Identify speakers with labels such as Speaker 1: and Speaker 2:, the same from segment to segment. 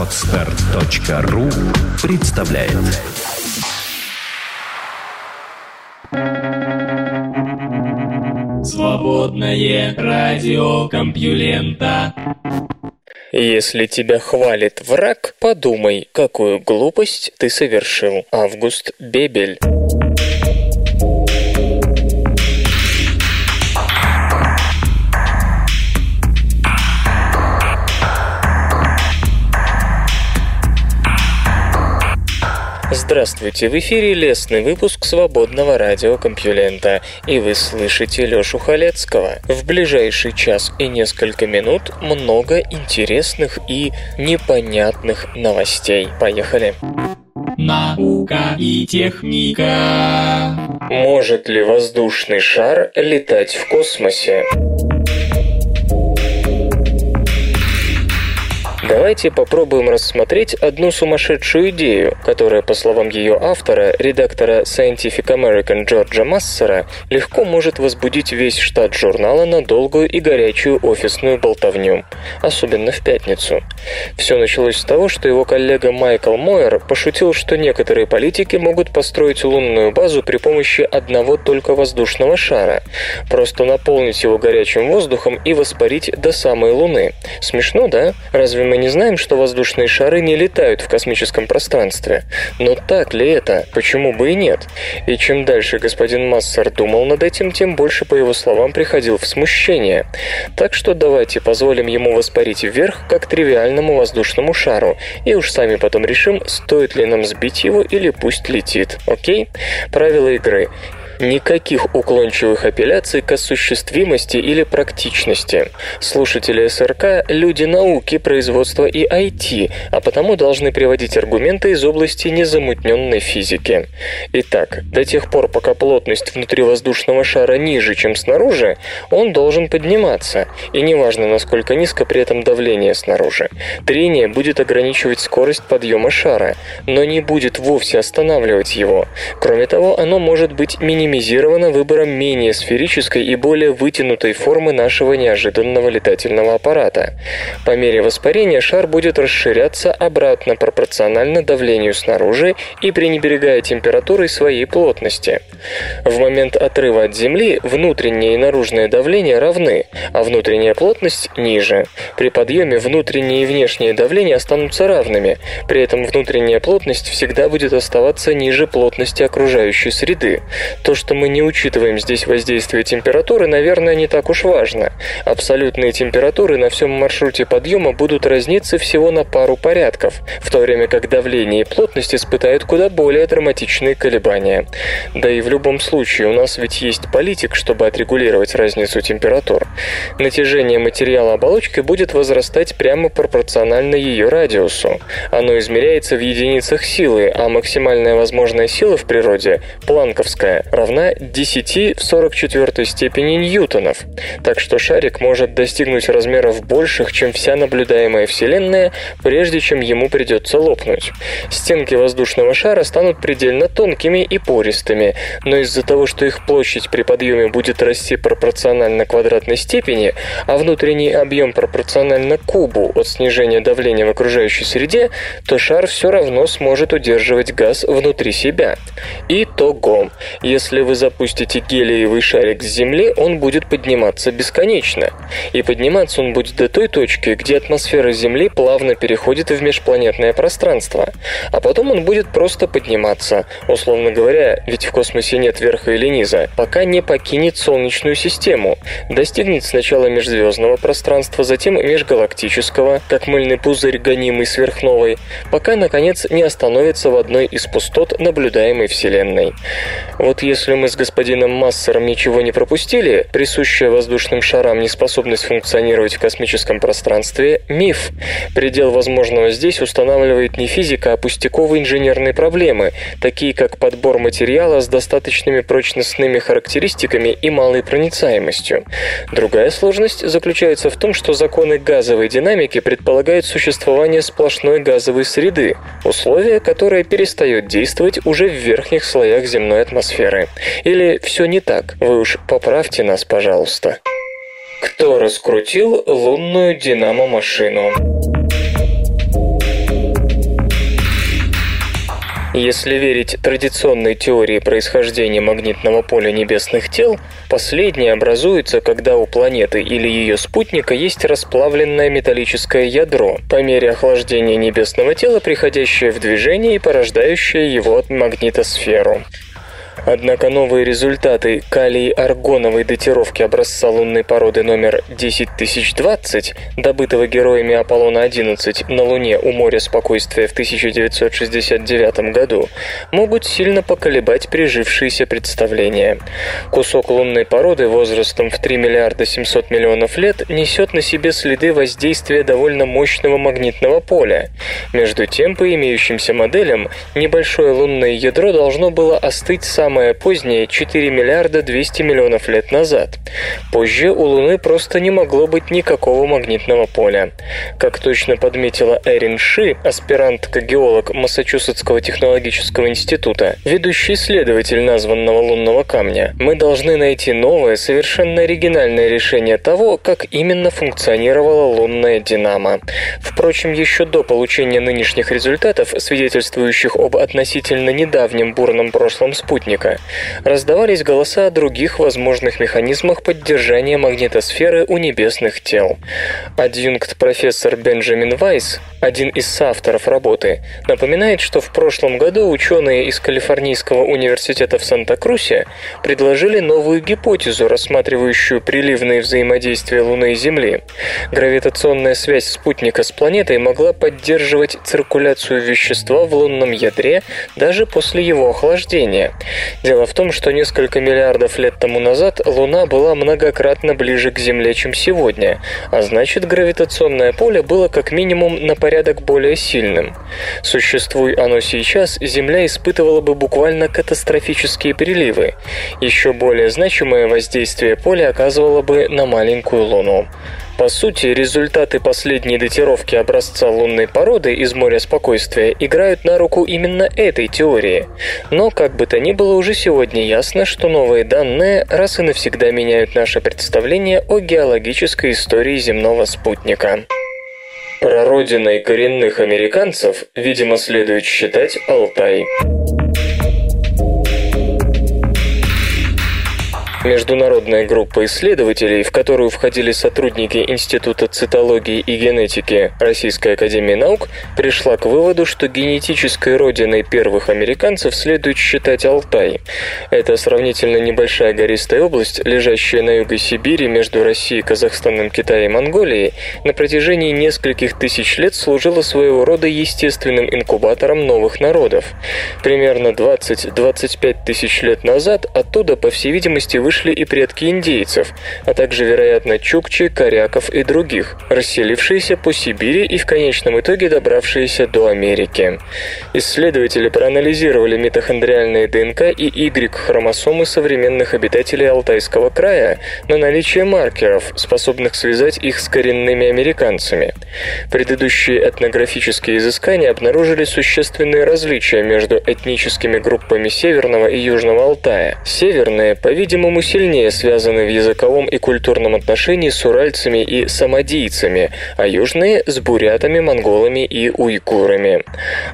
Speaker 1: Отстар.ру представляет
Speaker 2: Свободное радио Компьюлента
Speaker 3: Если тебя хвалит враг, подумай, какую глупость ты совершил. Август Бебель. Здравствуйте, в эфире лесный выпуск свободного радиокомпьюлента, и вы слышите Лёшу Халецкого. В ближайший час и несколько минут много интересных и непонятных новостей. Поехали!
Speaker 2: Наука и техника.
Speaker 3: Может ли воздушный шар летать в космосе? Давайте попробуем рассмотреть одну сумасшедшую идею, которая, по словам ее автора, редактора Scientific American Джорджа Массера, легко может возбудить весь штат журнала на долгую и горячую офисную болтовню, особенно в пятницу. Все началось с того, что его коллега Майкл Мойер пошутил, что некоторые политики могут построить лунную базу при помощи одного только воздушного шара, просто наполнить его горячим воздухом и воспарить до самой Луны. Смешно, да? Разве мы не знаем, что воздушные шары не летают в космическом пространстве. Но так ли это? Почему бы и нет? И чем дальше господин Массер думал над этим, тем больше, по его словам, приходил в смущение. Так что давайте позволим ему воспарить вверх, как тривиальному воздушному шару, и уж сами потом решим, стоит ли нам сбить его или пусть летит. Окей? Правила игры. Никаких уклончивых апелляций к осуществимости или практичности. Слушатели СРК – люди науки, производства и IT, а потому должны приводить аргументы из области незамутненной физики. Итак, до тех пор, пока плотность внутри воздушного шара ниже, чем снаружи, он должен подниматься, и неважно, насколько низко при этом давление снаружи. Трение будет ограничивать скорость подъема шара, но не будет вовсе останавливать его. Кроме того, оно может быть минимизировано минимизировано выбором менее сферической и более вытянутой формы нашего неожиданного летательного аппарата. По мере воспарения шар будет расширяться обратно пропорционально давлению снаружи и пренебрегая температурой своей плотности. В момент отрыва от Земли внутреннее и наружное давление равны, а внутренняя плотность ниже. При подъеме внутреннее и внешнее давление останутся равными, при этом внутренняя плотность всегда будет оставаться ниже плотности окружающей среды. То, что мы не учитываем здесь воздействие температуры, наверное, не так уж важно. Абсолютные температуры на всем маршруте подъема будут разниться всего на пару порядков, в то время как давление и плотность испытают куда более драматичные колебания. Да и в любом случае у нас ведь есть политик, чтобы отрегулировать разницу температур. Натяжение материала оболочкой будет возрастать прямо пропорционально ее радиусу. Оно измеряется в единицах силы, а максимальная возможная сила в природе, планковская, равна равна 10 в 44 степени ньютонов, так что шарик может достигнуть размеров больших, чем вся наблюдаемая Вселенная, прежде чем ему придется лопнуть. Стенки воздушного шара станут предельно тонкими и пористыми, но из-за того, что их площадь при подъеме будет расти пропорционально квадратной степени, а внутренний объем пропорционально кубу от снижения давления в окружающей среде, то шар все равно сможет удерживать газ внутри себя. Итого, если если вы запустите гелиевый шарик с Земли, он будет подниматься бесконечно. И подниматься он будет до той точки, где атмосфера Земли плавно переходит в межпланетное пространство. А потом он будет просто подниматься, условно говоря, ведь в космосе нет верха или низа, пока не покинет Солнечную систему. Достигнет сначала межзвездного пространства, затем межгалактического, как мыльный пузырь, гонимый сверхновой, пока, наконец, не остановится в одной из пустот наблюдаемой Вселенной. Вот если если мы с господином Массером ничего не пропустили, присущая воздушным шарам неспособность функционировать в космическом пространстве – миф. Предел возможного здесь устанавливает не физика, а пустяковые инженерные проблемы, такие как подбор материала с достаточными прочностными характеристиками и малой проницаемостью. Другая сложность заключается в том, что законы газовой динамики предполагают существование сплошной газовой среды, условие, которое перестает действовать уже в верхних слоях земной атмосферы. Или все не так? Вы уж поправьте нас, пожалуйста. Кто раскрутил лунную динамо-машину? Если верить традиционной теории происхождения магнитного поля небесных тел, последнее образуется, когда у планеты или ее спутника есть расплавленное металлическое ядро, по мере охлаждения небесного тела, приходящее в движение и порождающее его магнитосферу. Однако новые результаты калий-аргоновой датировки образца лунной породы номер 10020, добытого героями Аполлона-11 на Луне у моря спокойствия в 1969 году, могут сильно поколебать прижившиеся представления. Кусок лунной породы возрастом в 3 миллиарда 700 миллионов лет несет на себе следы воздействия довольно мощного магнитного поля. Между тем, по имеющимся моделям, небольшое лунное ядро должно было остыть сам самое позднее 4 миллиарда 200 миллионов лет назад. Позже у Луны просто не могло быть никакого магнитного поля. Как точно подметила Эрин Ши, аспирантка-геолог Массачусетского технологического института, ведущий исследователь названного лунного камня, мы должны найти новое, совершенно оригинальное решение того, как именно функционировала лунная динамо. Впрочем, еще до получения нынешних результатов, свидетельствующих об относительно недавнем бурном прошлом спутника, спутника, раздавались голоса о других возможных механизмах поддержания магнитосферы у небесных тел. Адъюнкт-профессор Бенджамин Вайс, один из соавторов работы, напоминает, что в прошлом году ученые из Калифорнийского университета в Санта-Крусе предложили новую гипотезу, рассматривающую приливные взаимодействия Луны и Земли. Гравитационная связь спутника с планетой могла поддерживать циркуляцию вещества в лунном ядре даже после его охлаждения. Дело в том, что несколько миллиардов лет тому назад Луна была многократно ближе к Земле, чем сегодня, а значит гравитационное поле было как минимум на порядок более сильным. Существуй оно сейчас, Земля испытывала бы буквально катастрофические приливы. Еще более значимое воздействие поля оказывало бы на маленькую Луну. По сути, результаты последней датировки образца лунной породы из моря спокойствия играют на руку именно этой теории. Но, как бы то ни было, уже сегодня ясно, что новые данные раз и навсегда меняют наше представление о геологической истории земного спутника. Прародиной коренных американцев, видимо, следует считать Алтай. Международная группа исследователей, в которую входили сотрудники Института цитологии и генетики Российской Академии Наук, пришла к выводу, что генетической родиной первых американцев следует считать Алтай. Это сравнительно небольшая гористая область, лежащая на юге Сибири между Россией, Казахстаном, Китаем и Монголией, на протяжении нескольких тысяч лет служила своего рода естественным инкубатором новых народов. Примерно 20-25 тысяч лет назад оттуда, по всей видимости, вы вышли и предки индейцев, а также, вероятно, чукчи, коряков и других, расселившиеся по Сибири и в конечном итоге добравшиеся до Америки. Исследователи проанализировали митохондриальные ДНК и Y-хромосомы современных обитателей Алтайского края на наличие маркеров, способных связать их с коренными американцами. Предыдущие этнографические изыскания обнаружили существенные различия между этническими группами Северного и Южного Алтая. Северные, по-видимому, по сильнее связаны в языковом и культурном отношении с уральцами и самодийцами, а южные – с бурятами, монголами и уйгурами.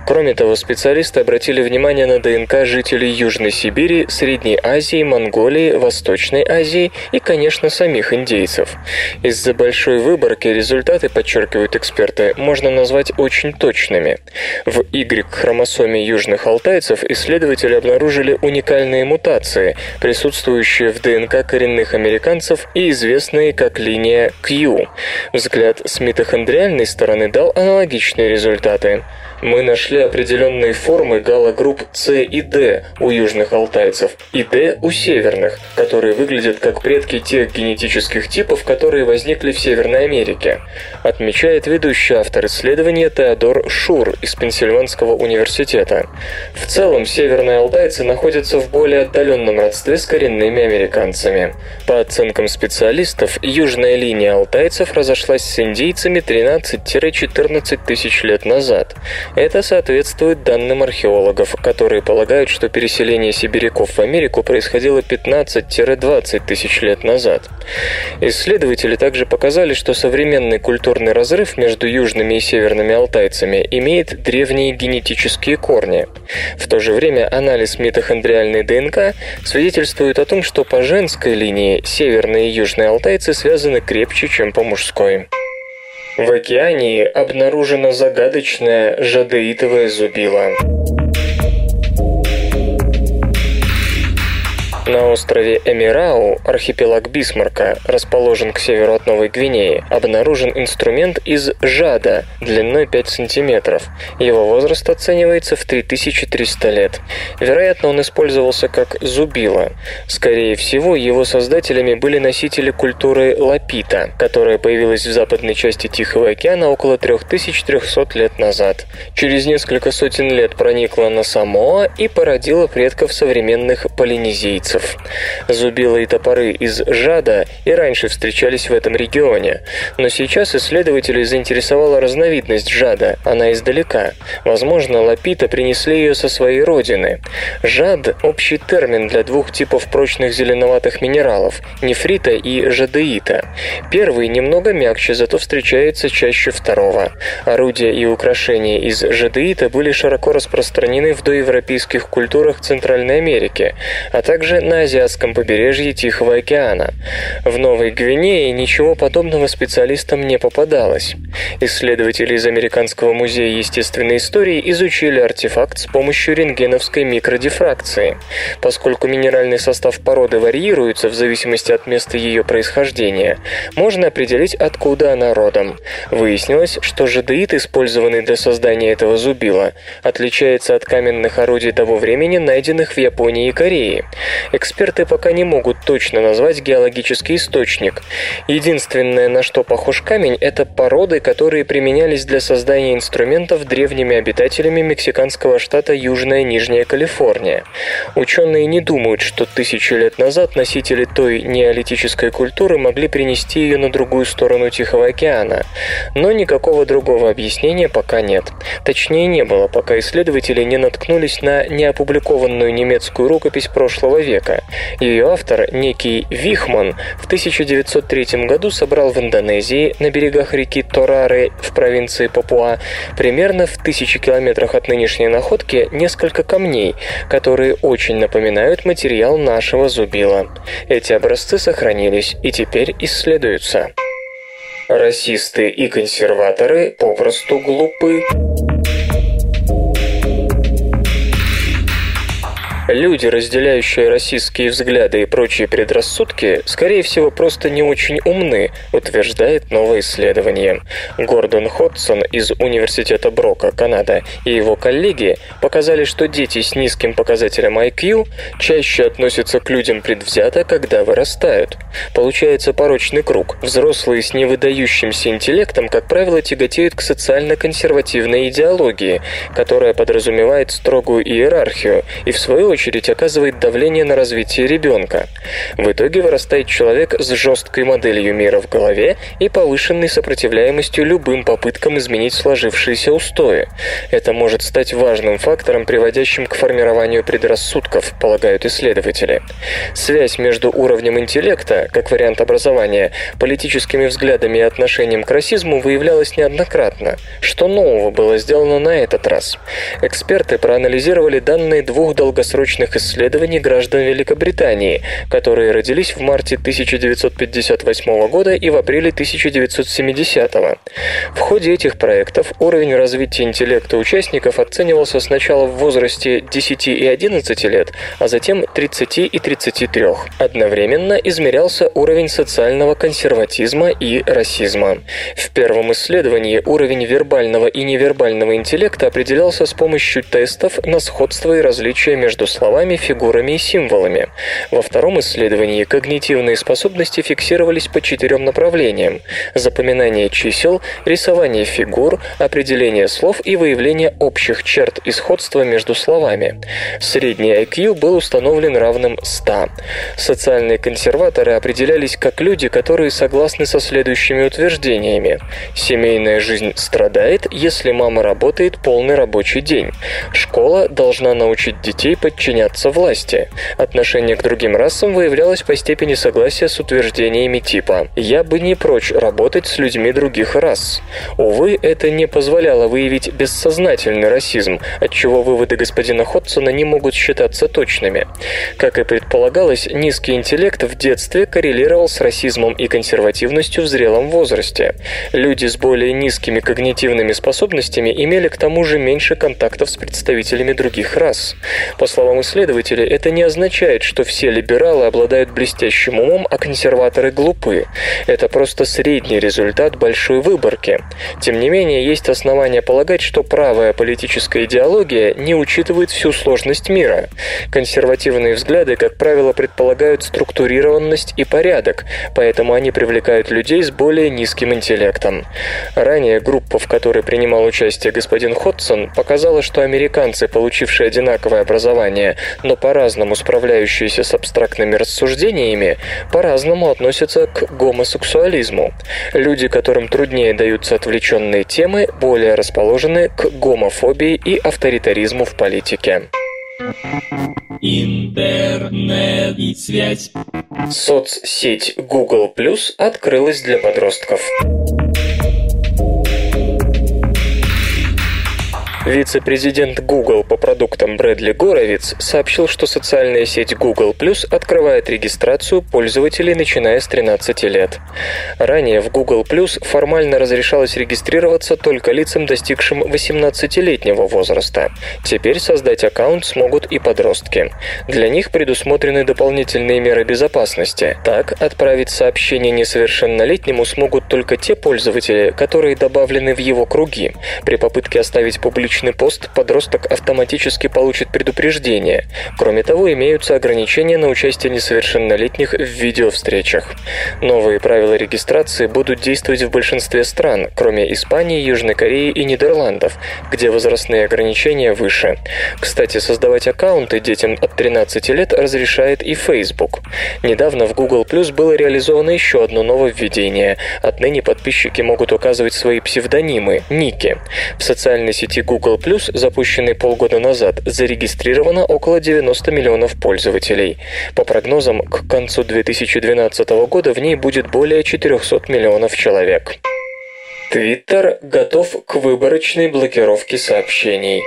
Speaker 3: Кроме того, специалисты обратили внимание на ДНК жителей Южной Сибири, Средней Азии, Монголии, Восточной Азии и, конечно, самих индейцев. Из-за большой выборки результаты, подчеркивают эксперты, можно назвать очень точными. В Y-хромосоме южных алтайцев исследователи обнаружили уникальные мутации, присутствующие в ДНК коренных американцев и известные как линия Q. Взгляд с митохондриальной стороны дал аналогичные результаты. Мы нашли определенные формы галогрупп С и D у южных алтайцев и D у северных, которые выглядят как предки тех генетических типов, которые возникли в Северной Америке, отмечает ведущий автор исследования Теодор Шур из Пенсильванского университета. В целом, северные алтайцы находятся в более отдаленном родстве с коренными американцами американцами. По оценкам специалистов, южная линия алтайцев разошлась с индейцами 13-14 тысяч лет назад. Это соответствует данным археологов, которые полагают, что переселение сибиряков в Америку происходило 15-20 тысяч лет назад. Исследователи также показали, что современный культурный разрыв между южными и северными алтайцами имеет древние генетические корни. В то же время анализ митохондриальной ДНК свидетельствует о том, что по женской линии северные и южные алтайцы связаны крепче, чем по мужской. В океании обнаружено загадочное жадеитовое зубило. На острове Эмирау, архипелаг Бисмарка, расположен к северу от Новой Гвинеи, обнаружен инструмент из жада длиной 5 сантиметров. Его возраст оценивается в 3300 лет. Вероятно, он использовался как зубило. Скорее всего, его создателями были носители культуры лапита, которая появилась в западной части Тихого океана около 3300 лет назад. Через несколько сотен лет проникла на Самоа и породила предков современных полинезийцев индейцев. Зубилы и топоры из жада и раньше встречались в этом регионе, но сейчас исследователей заинтересовала разновидность жада, она издалека. Возможно, лапита принесли ее со своей родины. Жад – общий термин для двух типов прочных зеленоватых минералов – нефрита и жадеита. Первый немного мягче, зато встречается чаще второго. Орудия и украшения из жадеита были широко распространены в доевропейских культурах Центральной Америки, а также на азиатском побережье Тихого океана. В Новой Гвинее ничего подобного специалистам не попадалось. Исследователи из Американского музея естественной истории изучили артефакт с помощью рентгеновской микродифракции. Поскольку минеральный состав породы варьируется в зависимости от места ее происхождения, можно определить, откуда она родом. Выяснилось, что жадеит, использованный для создания этого зубила, отличается от каменных орудий того времени, найденных в Японии и Корее. Эксперты пока не могут точно назвать геологический источник. Единственное, на что похож камень, это породы, которые применялись для создания инструментов древними обитателями мексиканского штата Южная Нижняя Калифорния. Ученые не думают, что тысячи лет назад носители той неолитической культуры могли принести ее на другую сторону Тихого океана. Но никакого другого объяснения пока нет. Точнее не было, пока исследователи не наткнулись на неопубликованную немецкую рукопись прошлого века, века. Ее автор, некий Вихман, в 1903 году собрал в Индонезии на берегах реки Торары в провинции Папуа примерно в тысячи километрах от нынешней находки несколько камней, которые очень напоминают материал нашего зубила. Эти образцы сохранились и теперь исследуются. Расисты и консерваторы попросту глупы. Люди, разделяющие российские взгляды и прочие предрассудки, скорее всего, просто не очень умны, утверждает новое исследование. Гордон Ходсон из Университета Брока, Канада, и его коллеги показали, что дети с низким показателем IQ чаще относятся к людям предвзято, когда вырастают. Получается порочный круг. Взрослые с невыдающимся интеллектом, как правило, тяготеют к социально-консервативной идеологии, которая подразумевает строгую иерархию и, в свою очередь оказывает давление на развитие ребенка. В итоге вырастает человек с жесткой моделью мира в голове и повышенной сопротивляемостью любым попыткам изменить сложившиеся устои. Это может стать важным фактором, приводящим к формированию предрассудков, полагают исследователи. Связь между уровнем интеллекта, как вариант образования, политическими взглядами и отношением к расизму выявлялась неоднократно. Что нового было сделано на этот раз? Эксперты проанализировали данные двух долгосрочных научных исследований граждан Великобритании, которые родились в марте 1958 года и в апреле 1970. В ходе этих проектов уровень развития интеллекта участников оценивался сначала в возрасте 10 и 11 лет, а затем 30 и 33. Одновременно измерялся уровень социального консерватизма и расизма. В первом исследовании уровень вербального и невербального интеллекта определялся с помощью тестов на сходство и различия между словами, фигурами и символами. Во втором исследовании когнитивные способности фиксировались по четырем направлениям – запоминание чисел, рисование фигур, определение слов и выявление общих черт и сходства между словами. Средний IQ был установлен равным 100. Социальные консерваторы определялись как люди, которые согласны со следующими утверждениями. Семейная жизнь страдает, если мама работает полный рабочий день. Школа должна научить детей подчиняться власти. Отношение к другим расам выявлялось по степени согласия с утверждениями типа «я бы не прочь работать с людьми других рас». Увы, это не позволяло выявить бессознательный расизм, отчего выводы господина Ходсона не могут считаться точными. Как и предполагалось, низкий интеллект в детстве коррелировал с расизмом и консервативностью в зрелом возрасте. Люди с более низкими когнитивными способностями имели к тому же меньше контактов с представителями других рас. По словам исследователей, это не означает, что все либералы обладают блестящим умом, а консерваторы глупы. Это просто средний результат большой выборки. Тем не менее, есть основания полагать, что правая политическая идеология не учитывает всю сложность мира. Консервативные взгляды, как правило, предполагают структурированность и порядок, поэтому они привлекают людей с более низким интеллектом. Ранее группа, в которой принимал участие господин Ходсон, показала, что американцы, получившие одинаковое образование, но по-разному справляющиеся с абстрактными рассуждениями, по-разному относятся к гомосексуализму. Люди, которым труднее даются отвлеченные темы, более расположены к гомофобии и авторитаризму в политике.
Speaker 2: Интернет и связь.
Speaker 3: Соцсеть Google Plus открылась для подростков. Вице-президент Google по продуктам Брэдли Горовиц сообщил, что социальная сеть Google Plus открывает регистрацию пользователей, начиная с 13 лет. Ранее в Google Plus формально разрешалось регистрироваться только лицам, достигшим 18-летнего возраста. Теперь создать аккаунт смогут и подростки. Для них предусмотрены дополнительные меры безопасности. Так, отправить сообщение несовершеннолетнему смогут только те пользователи, которые добавлены в его круги. При попытке оставить публичный личный пост подросток автоматически получит предупреждение. Кроме того, имеются ограничения на участие несовершеннолетних в видеовстречах. Новые правила регистрации будут действовать в большинстве стран, кроме Испании, Южной Кореи и Нидерландов, где возрастные ограничения выше. Кстати, создавать аккаунты детям от 13 лет разрешает и Facebook. Недавно в Google Plus было реализовано еще одно нововведение. Отныне подписчики могут указывать свои псевдонимы, ники. В социальной сети Google Google Plus, запущенный полгода назад, зарегистрировано около 90 миллионов пользователей. По прогнозам, к концу 2012 года в ней будет более 400 миллионов человек. Твиттер готов к выборочной блокировке сообщений.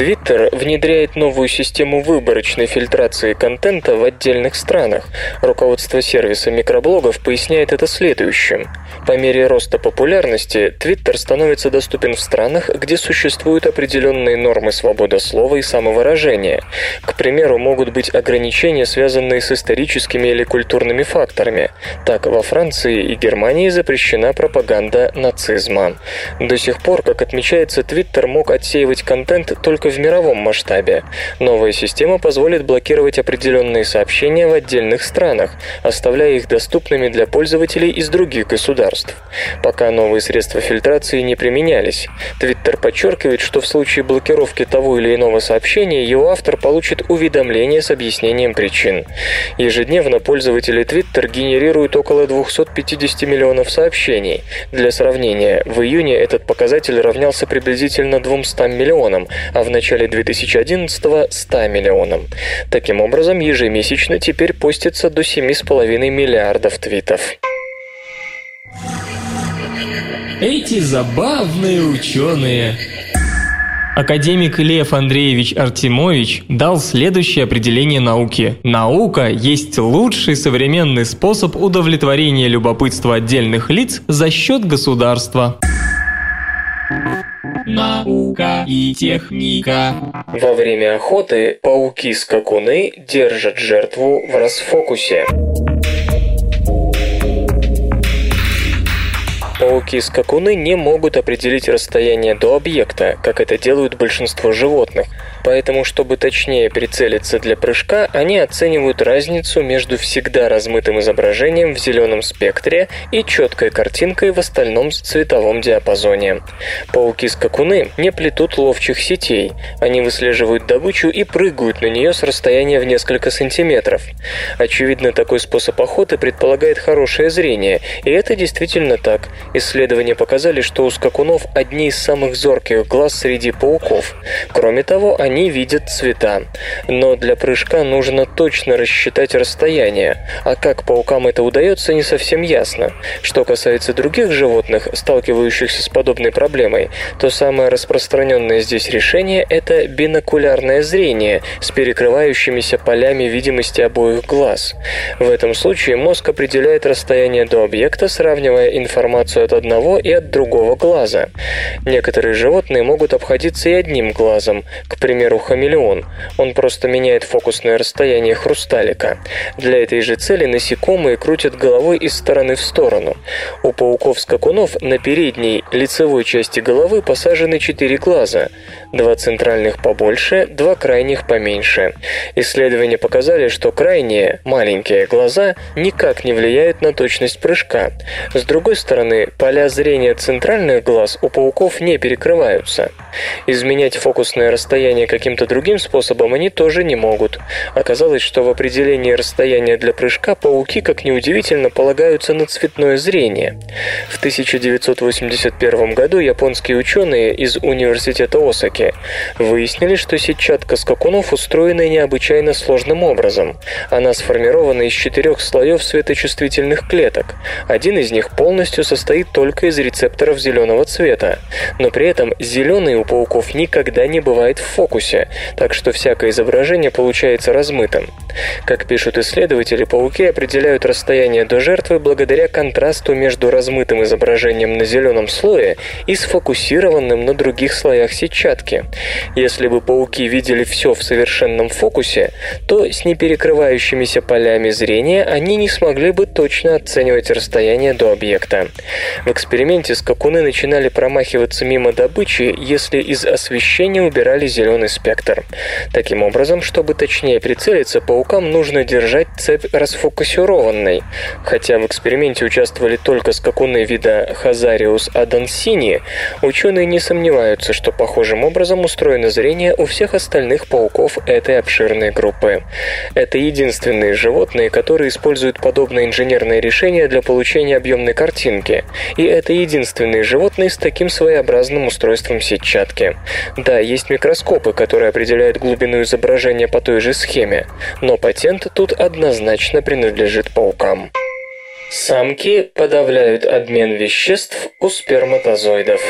Speaker 3: Twitter внедряет новую систему выборочной фильтрации контента в отдельных странах. Руководство сервиса микроблогов поясняет это следующим. По мере роста популярности Twitter становится доступен в странах, где существуют определенные нормы свободы слова и самовыражения. К примеру, могут быть ограничения, связанные с историческими или культурными факторами. Так, во Франции и Германии запрещена пропаганда нацизма. До сих пор, как отмечается, Twitter мог отсеивать контент только в мировом масштабе. Новая система позволит блокировать определенные сообщения в отдельных странах, оставляя их доступными для пользователей из других государств. Пока новые средства фильтрации не применялись. Твиттер подчеркивает, что в случае блокировки того или иного сообщения его автор получит уведомление с объяснением причин. Ежедневно пользователи Twitter генерируют около 250 миллионов сообщений. Для сравнения, в июне этот показатель равнялся приблизительно 200 миллионам, а в начале 2011 – 100 миллионам. Таким образом, ежемесячно теперь постится до 7,5 миллиардов твитов.
Speaker 2: Эти забавные ученые.
Speaker 4: Академик Лев Андреевич Артемович дал следующее определение науки. Наука есть лучший современный способ удовлетворения любопытства отдельных лиц за счет государства.
Speaker 2: Наука и техника.
Speaker 3: Во время охоты пауки-скакуны держат жертву в расфокусе. Пауки-скакуны не могут определить расстояние до объекта, как это делают большинство животных. Поэтому, чтобы точнее прицелиться для прыжка, они оценивают разницу между всегда размытым изображением в зеленом спектре и четкой картинкой в остальном цветовом диапазоне. Пауки-скакуны не плетут ловчих сетей. Они выслеживают добычу и прыгают на нее с расстояния в несколько сантиметров. Очевидно, такой способ охоты предполагает хорошее зрение, и это действительно так. Исследования показали, что у скакунов одни из самых зорких глаз среди пауков. Кроме того, они видят цвета. Но для прыжка нужно точно рассчитать расстояние, а как паукам это удается, не совсем ясно. Что касается других животных, сталкивающихся с подобной проблемой, то самое распространенное здесь решение – это бинокулярное зрение с перекрывающимися полями видимости обоих глаз. В этом случае мозг определяет расстояние до объекта, сравнивая информацию от одного и от другого глаза. Некоторые животные могут обходиться и одним глазом, к примеру, хамелеон. Он просто меняет фокусное расстояние хрусталика. Для этой же цели насекомые крутят головой из стороны в сторону. У пауков-скакунов на передней лицевой части головы посажены четыре глаза. Два центральных побольше, два крайних поменьше. Исследования показали, что крайние, маленькие глаза никак не влияют на точность прыжка. С другой стороны, поля зрения центральных глаз у пауков не перекрываются. Изменять фокусное расстояние каким-то другим способом они тоже не могут. Оказалось, что в определении расстояния для прыжка пауки, как ни удивительно, полагаются на цветное зрение. В 1981 году японские ученые из университета Осаки выяснили, что сетчатка скакунов устроена необычайно сложным образом. Она сформирована из четырех слоев светочувствительных клеток. Один из них полностью состоит только из рецепторов зеленого цвета. Но при этом зеленый у пауков никогда не бывает в фокусе, так что всякое изображение получается размытым. Как пишут исследователи, пауки определяют расстояние до жертвы благодаря контрасту между размытым изображением на зеленом слое и сфокусированным на других слоях сетчатки. Если бы пауки видели все в совершенном фокусе, то с неперекрывающимися полями зрения они не смогли бы точно оценивать расстояние до объекта. В эксперименте скакуны начинали промахиваться мимо добычи, если из освещения убирали зеленый спектр. Таким образом, чтобы точнее прицелиться, паукам нужно держать цепь расфокусированной. Хотя в эксперименте участвовали только скакуны вида Хазариус адансини, ученые не сомневаются, что похожим образом устроено зрение у всех остальных пауков этой обширной группы. Это единственные животные, которые используют подобное инженерное решение для получения объемной картинки. И это единственные животные с таким своеобразным устройством сетчатки. Да, есть микроскопы, которые определяют глубину изображения по той же схеме, но патент тут однозначно принадлежит паукам. Самки подавляют обмен веществ у сперматозоидов.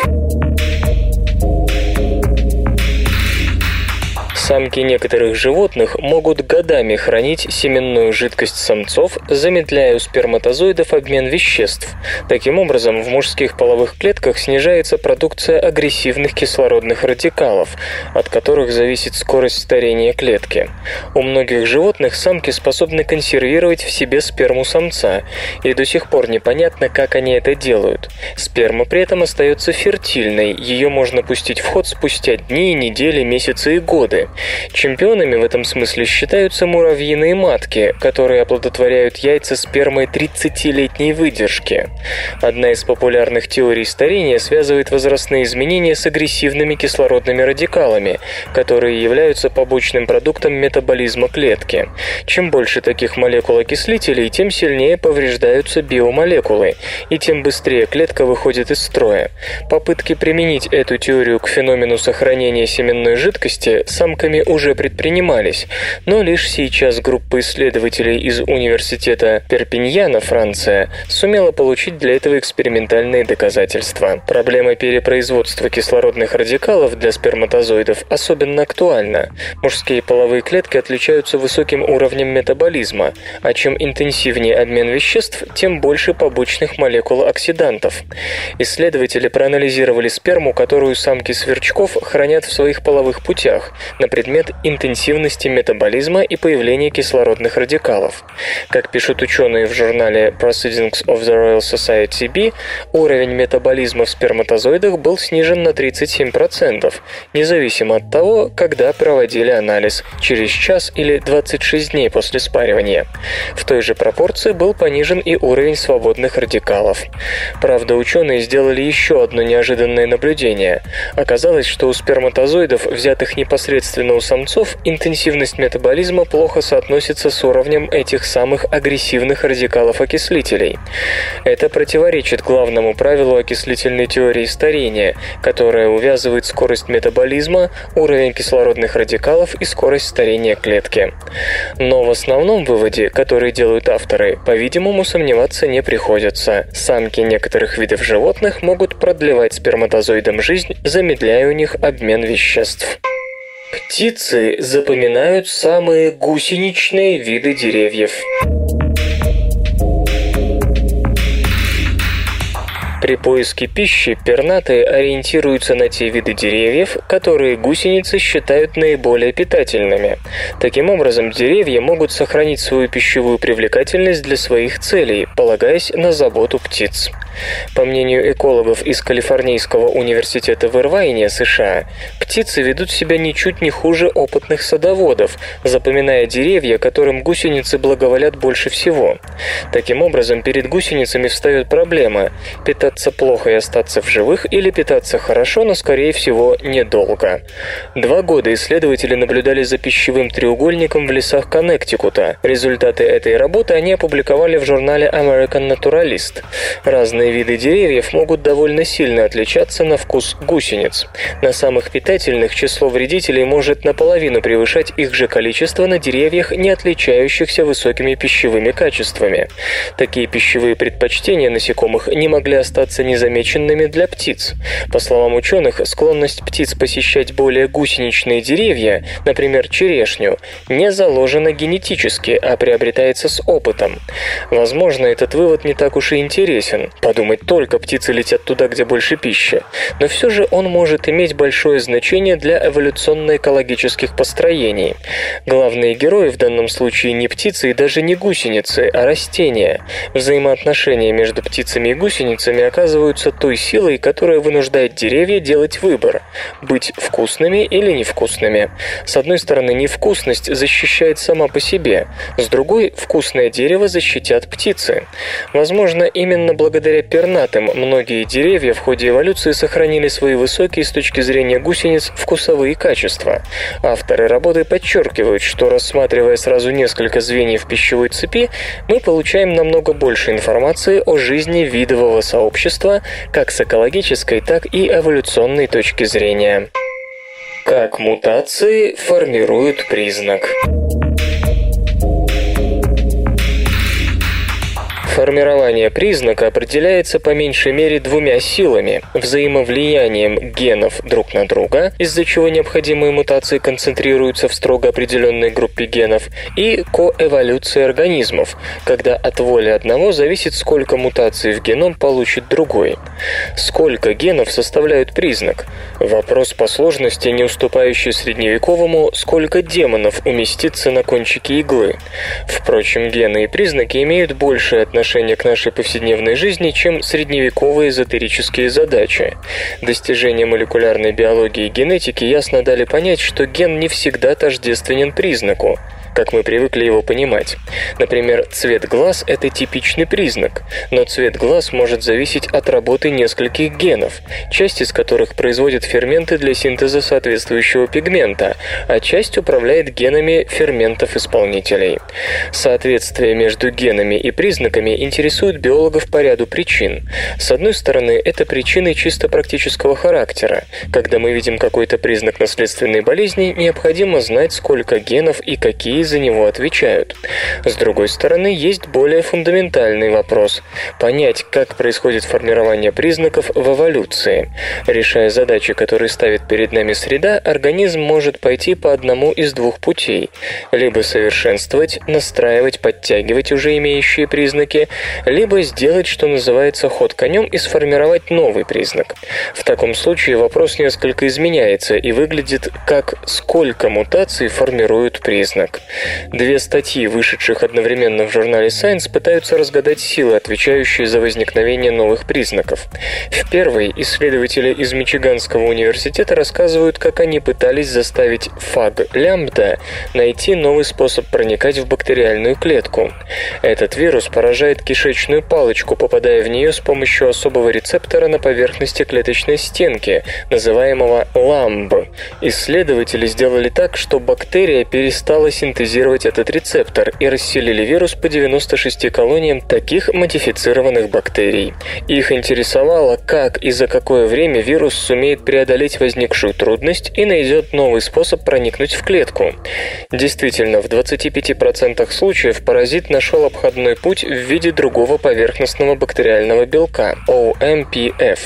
Speaker 3: Самки некоторых животных могут годами хранить семенную жидкость самцов, замедляя у сперматозоидов обмен веществ. Таким образом, в мужских половых клетках снижается продукция агрессивных кислородных радикалов, от которых зависит скорость старения клетки. У многих животных самки способны консервировать в себе сперму самца, и до сих пор непонятно, как они это делают. Сперма при этом остается фертильной, ее можно пустить в ход спустя дни, недели, месяцы и годы. Чемпионами в этом смысле считаются муравьиные матки, которые оплодотворяют яйца спермой 30-летней выдержки. Одна из популярных теорий старения связывает возрастные изменения с агрессивными кислородными радикалами, которые являются побочным продуктом метаболизма клетки. Чем больше таких молекул окислителей, тем сильнее повреждаются биомолекулы, и тем быстрее клетка выходит из строя. Попытки применить эту теорию к феномену сохранения семенной жидкости самками учеными уже предпринимались, но лишь сейчас группа исследователей из университета Перпиньяна, Франция, сумела получить для этого экспериментальные доказательства. Проблема перепроизводства кислородных радикалов для сперматозоидов особенно актуальна. Мужские половые клетки отличаются высоким уровнем метаболизма, а чем интенсивнее обмен веществ, тем больше побочных молекул оксидантов. Исследователи проанализировали сперму, которую самки сверчков хранят в своих половых путях, например, предмет интенсивности метаболизма и появления кислородных радикалов. Как пишут ученые в журнале Proceedings of the Royal Society B, уровень метаболизма в сперматозоидах был снижен на 37%, независимо от того, когда проводили анализ – через час или 26 дней после спаривания. В той же пропорции был понижен и уровень свободных радикалов. Правда, ученые сделали еще одно неожиданное наблюдение. Оказалось, что у сперматозоидов, взятых непосредственно у самцов, интенсивность метаболизма плохо соотносится с уровнем этих самых агрессивных радикалов-окислителей. Это противоречит главному правилу окислительной теории старения, которая увязывает скорость метаболизма, уровень кислородных радикалов и скорость старения клетки. Но в основном выводе, который делают авторы, по-видимому, сомневаться не приходится. Самки некоторых видов животных могут продлевать сперматозоидам жизнь, замедляя у них обмен веществ. Птицы запоминают самые гусеничные виды деревьев. При поиске пищи пернатые ориентируются на те виды деревьев, которые гусеницы считают наиболее питательными. Таким образом, деревья могут сохранить свою пищевую привлекательность для своих целей, полагаясь на заботу птиц. По мнению экологов из Калифорнийского университета в Ирвайне, США, птицы ведут себя ничуть не хуже опытных садоводов, запоминая деревья, которым гусеницы благоволят больше всего. Таким образом, перед гусеницами встает проблема – питаться плохо и остаться в живых или питаться хорошо, но, скорее всего, недолго. Два года исследователи наблюдали за пищевым треугольником в лесах Коннектикута. Результаты этой работы они опубликовали в журнале American Naturalist. Разные виды деревьев могут довольно сильно отличаться на вкус гусениц. На самых питательных число вредителей может наполовину превышать их же количество на деревьях, не отличающихся высокими пищевыми качествами. Такие пищевые предпочтения насекомых не могли остаться незамеченными для птиц. По словам ученых, склонность птиц посещать более гусеничные деревья, например, черешню, не заложена генетически, а приобретается с опытом. Возможно, этот вывод не так уж и интересен. Подумать только, птицы летят туда, где больше пищи. Но все же он может иметь большое значение для эволюционно-экологических построений. Главные герои в данном случае не птицы и даже не гусеницы, а растения. Взаимоотношения между птицами и гусеницами оказываются той силой, которая вынуждает деревья делать выбор – быть вкусными или невкусными. С одной стороны, невкусность защищает сама по себе, с другой – вкусное дерево защитят птицы. Возможно, именно благодаря пернатым многие деревья в ходе эволюции сохранили свои высокие с точки зрения гусениц вкусовые качества. Авторы работы подчеркивают, что рассматривая сразу несколько звеньев пищевой цепи, мы получаем намного больше информации о жизни видового сообщества как с экологической, так и эволюционной точки зрения. Как мутации формируют признак. Формирование признака определяется по меньшей мере двумя силами – взаимовлиянием генов друг на друга, из-за чего необходимые мутации концентрируются в строго определенной группе генов, и коэволюцией организмов, когда от воли одного зависит, сколько мутаций в геном получит другой. Сколько генов составляют признак? Вопрос по сложности, не уступающий средневековому, сколько демонов уместится на кончике иглы. Впрочем, гены и признаки имеют большее отношение отношение к нашей повседневной жизни, чем средневековые эзотерические задачи. Достижения молекулярной биологии и генетики ясно дали понять, что ген не всегда тождественен признаку как мы привыкли его понимать. Например, цвет глаз – это типичный признак, но цвет глаз может зависеть от работы нескольких генов, часть из которых производит ферменты для синтеза соответствующего пигмента, а часть управляет генами ферментов-исполнителей. Соответствие между генами и признаками интересует биологов по ряду причин. С одной стороны, это причины чисто практического характера. Когда мы видим какой-то признак наследственной болезни, необходимо знать, сколько генов и какие бактерии за него отвечают. С другой стороны, есть более фундаментальный вопрос – понять, как происходит формирование признаков в эволюции. Решая задачи, которые ставит перед нами среда, организм может пойти по одному из двух путей – либо совершенствовать, настраивать, подтягивать уже имеющие признаки, либо сделать, что называется, ход конем и сформировать новый признак. В таком случае вопрос несколько изменяется и выглядит как «сколько мутаций формируют признак?». Две статьи, вышедших одновременно в журнале Science, пытаются разгадать силы, отвечающие за возникновение новых признаков. В первой исследователи из Мичиганского университета рассказывают, как они пытались заставить фаг лямбда найти новый способ проникать в бактериальную клетку. Этот вирус поражает кишечную палочку, попадая в нее с помощью особого рецептора на поверхности клеточной стенки, называемого ламб. Исследователи сделали так, что бактерия перестала синтезировать этот рецептор и расселили вирус по 96 колониям таких модифицированных бактерий. Их интересовало, как и за какое время вирус сумеет преодолеть возникшую трудность и найдет новый способ проникнуть в клетку. Действительно, в 25% случаев паразит нашел обходной путь в виде другого поверхностного бактериального белка – OMPF.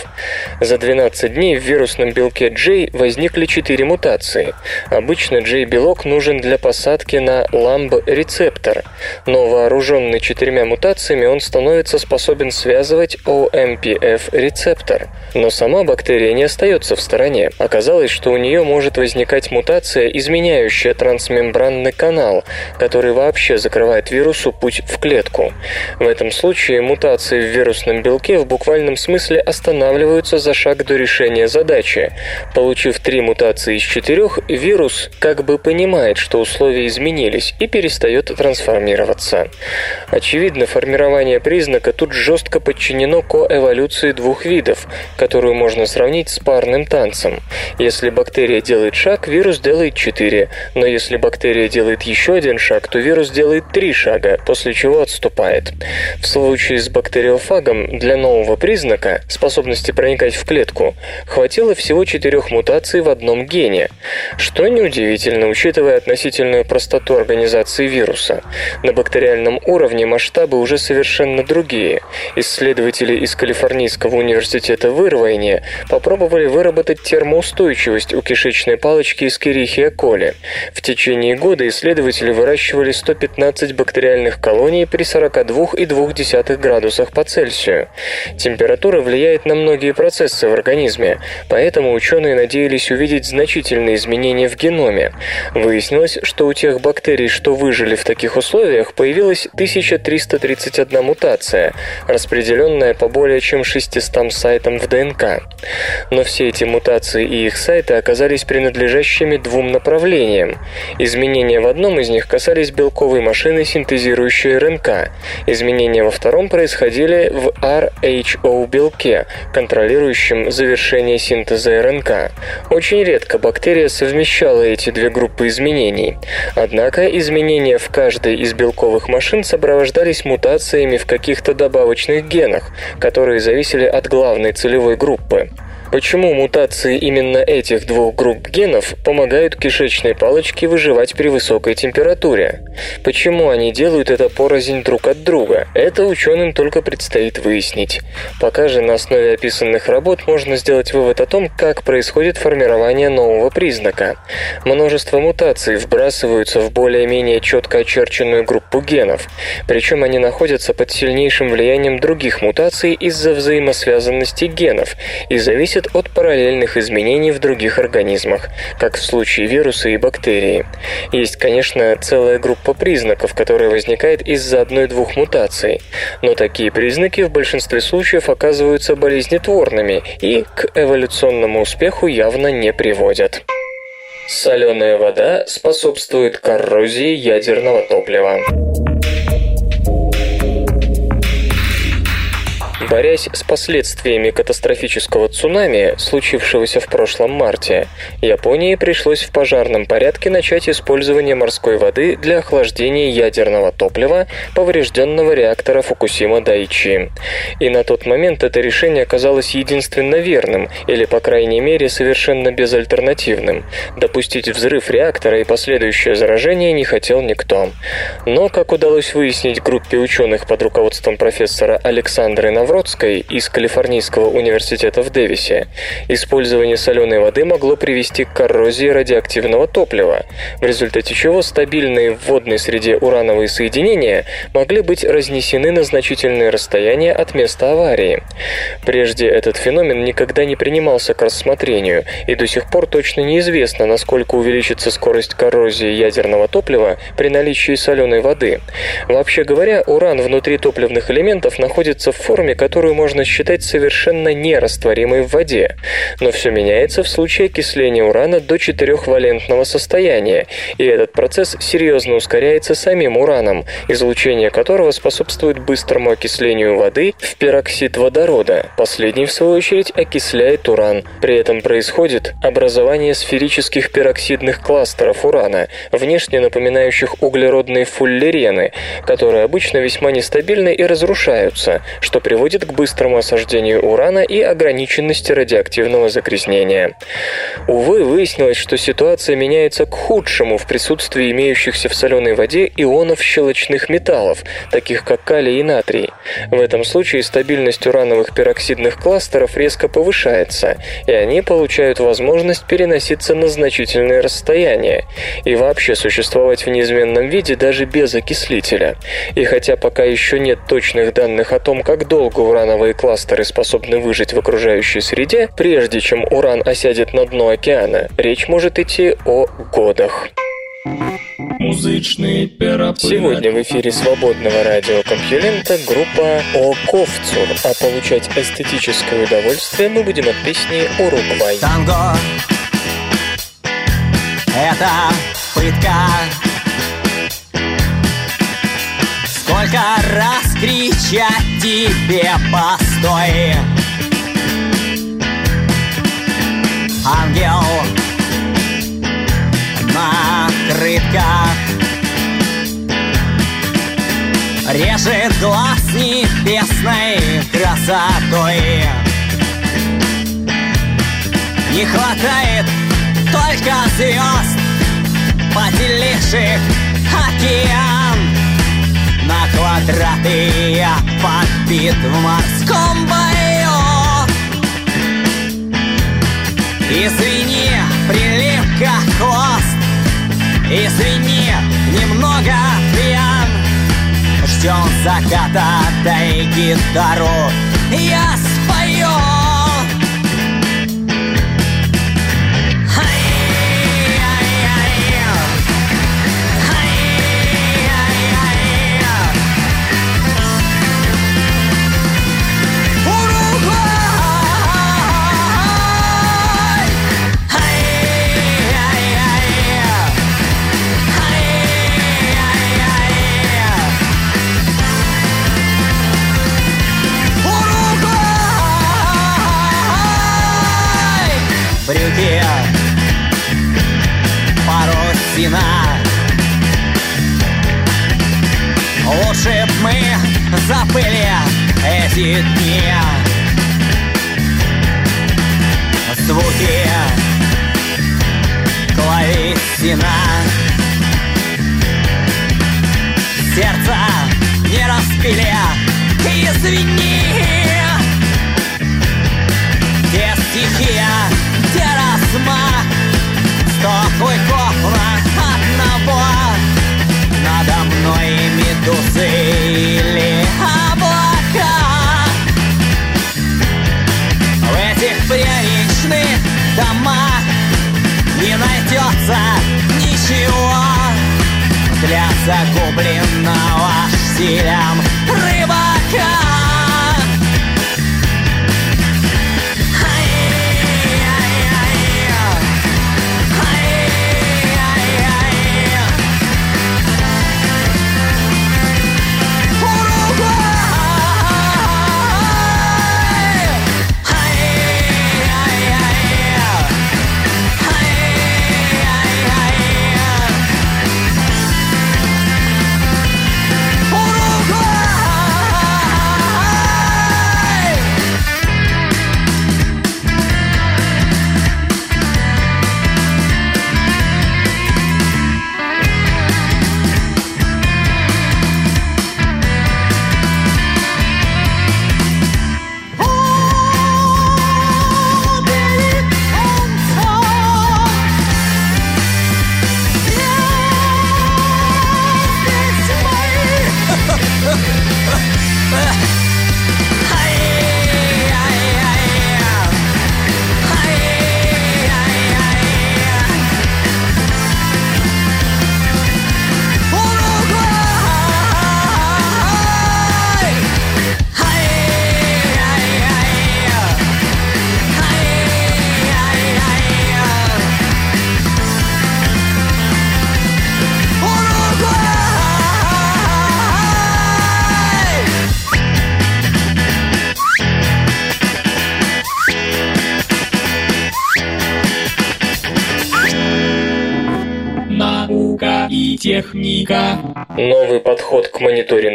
Speaker 3: За 12 дней в вирусном белке J возникли 4 мутации. Обычно J-белок нужен для посадки на ламб-рецептор, но вооруженный четырьмя мутациями он становится способен связывать OMPF-рецептор. Но сама бактерия не остается в стороне. Оказалось, что у нее может возникать мутация, изменяющая трансмембранный канал, который вообще закрывает вирусу путь в клетку. В этом случае мутации в вирусном белке в буквальном смысле останавливаются за шаг до решения задачи. Получив три мутации из четырех, вирус как бы понимает, что условия изменились и перестает трансформироваться. Очевидно, формирование признака тут жестко подчинено коэволюции двух видов, которую можно сравнить с парным танцем. Если бактерия делает шаг, вирус делает четыре, но если бактерия делает еще один шаг, то вирус делает три шага, после чего отступает. В случае с бактериофагом для нового признака, способности проникать в клетку, хватило всего четырех мутаций в одном гене, что неудивительно, учитывая относительную простоту организации вируса. На бактериальном уровне масштабы уже совершенно другие. Исследователи из Калифорнийского университета в Ирвайне попробовали выработать термоустойчивость у кишечной палочки из Кирихия коли. В течение года исследователи выращивали 115 бактериальных колоний при 42,2 градусах по Цельсию. Температура влияет на многие процессы в организме, поэтому ученые надеялись увидеть значительные изменения в геноме. Выяснилось, что у тех бактерий, что выжили в таких условиях, появилась 1331 мутация, распределенная по более чем 600 сайтам в ДНК. Но все эти мутации и их сайты оказались принадлежащими двум направлениям. Изменения в одном из них касались белковой машины, синтезирующей РНК. Изменения во втором происходили в RHO-белке, контролирующем завершение синтеза РНК. Очень редко бактерия совмещала эти две группы изменений. Однако изменения в каждой из белковых машин сопровождались мутациями в каких-то добавочных генах, которые зависели от главной целевой группы. Почему мутации именно этих двух групп генов помогают кишечной палочке выживать при высокой температуре? Почему они делают это порознь друг от друга? Это ученым только предстоит выяснить. Пока же на основе описанных работ можно сделать вывод о том, как происходит формирование нового признака. Множество мутаций вбрасываются в более-менее четко очерченную группу генов, причем они находятся под сильнейшим влиянием других мутаций из-за взаимосвязанности генов и зависят зависит от параллельных изменений в других организмах, как в случае вируса и бактерии. Есть, конечно, целая группа признаков, которая возникает из-за одной-двух мутаций, но такие признаки в большинстве случаев оказываются болезнетворными и к эволюционному успеху явно не приводят. Соленая вода способствует коррозии ядерного топлива. Борясь с последствиями катастрофического цунами, случившегося в прошлом марте, Японии пришлось в пожарном порядке начать использование морской воды для охлаждения ядерного топлива поврежденного реактора Фукусима Дайчи. И на тот момент это решение оказалось единственно верным, или, по крайней мере, совершенно безальтернативным. Допустить взрыв реактора и последующее заражение не хотел никто. Но, как удалось выяснить группе ученых под руководством профессора Александры Навродской из Калифорнийского университета в Дэвисе, использование соленой воды могло привести к коррозии радиоактивного топлива, в результате чего стабильные в водной среде урановые соединения могли быть разнесены на значительные расстояния от места аварии. Прежде этот феномен никогда не принимался к рассмотрению, и до сих пор точно неизвестно, насколько увеличится скорость коррозии ядерного топлива при наличии соленой воды. Вообще говоря, уран внутри топливных элементов находится в форме, которую можно считать совершенно нерастворимой в воде. Но все меняется в случае окисления урана до четырехвалентного состояния, и этот процесс серьезно ускоряется самим ураном, излучение которого способствует быстрому окислению воды в пероксид водорода. Последний, в свою очередь, окисляет уран. При этом происходит образование сферических пероксидных кластеров урана, внешне напоминающих углеродные фуллерены, которые обычно весьма нестабильны и разрушаются, что приводит к быстрому осаждению урана и ограниченности радиоактивного загрязнения. Увы, выяснилось, что ситуация меняется к худшему в присутствии имеющихся в соленой воде ионов щелочных металлов, таких как калий и натрий. В этом случае стабильность урановых пероксидных кластеров резко повышается, и они получают возможность переноситься на значительные расстояния и вообще существовать в неизменном виде даже без окислителя. И хотя пока еще нет точных данных о том, как долго урановые кластеры способны выжить в окружающей среде, прежде чем уран осядет на дно океана, речь может идти о годах.
Speaker 2: Музычный перапынок.
Speaker 3: Сегодня в эфире свободного радиокомпьюлента группа «О Ковцу», а получать эстетическое удовольствие мы будем от песни «Уругвай».
Speaker 5: Танго Это пытка Сколько раз кричать тебе постой. Ангел на крытках Режет глаз небесной красотой. Не хватает только звезд Поделивших океан квадраты я подбит в морском бою. Извини, прилипка хвост. Извини, немного пьян. Ждем заката, дай гитару. Я Брюки парусина Лучше б мы забыли эти дни. Звуки клавесина Сердце не распили, извини
Speaker 3: Yeah.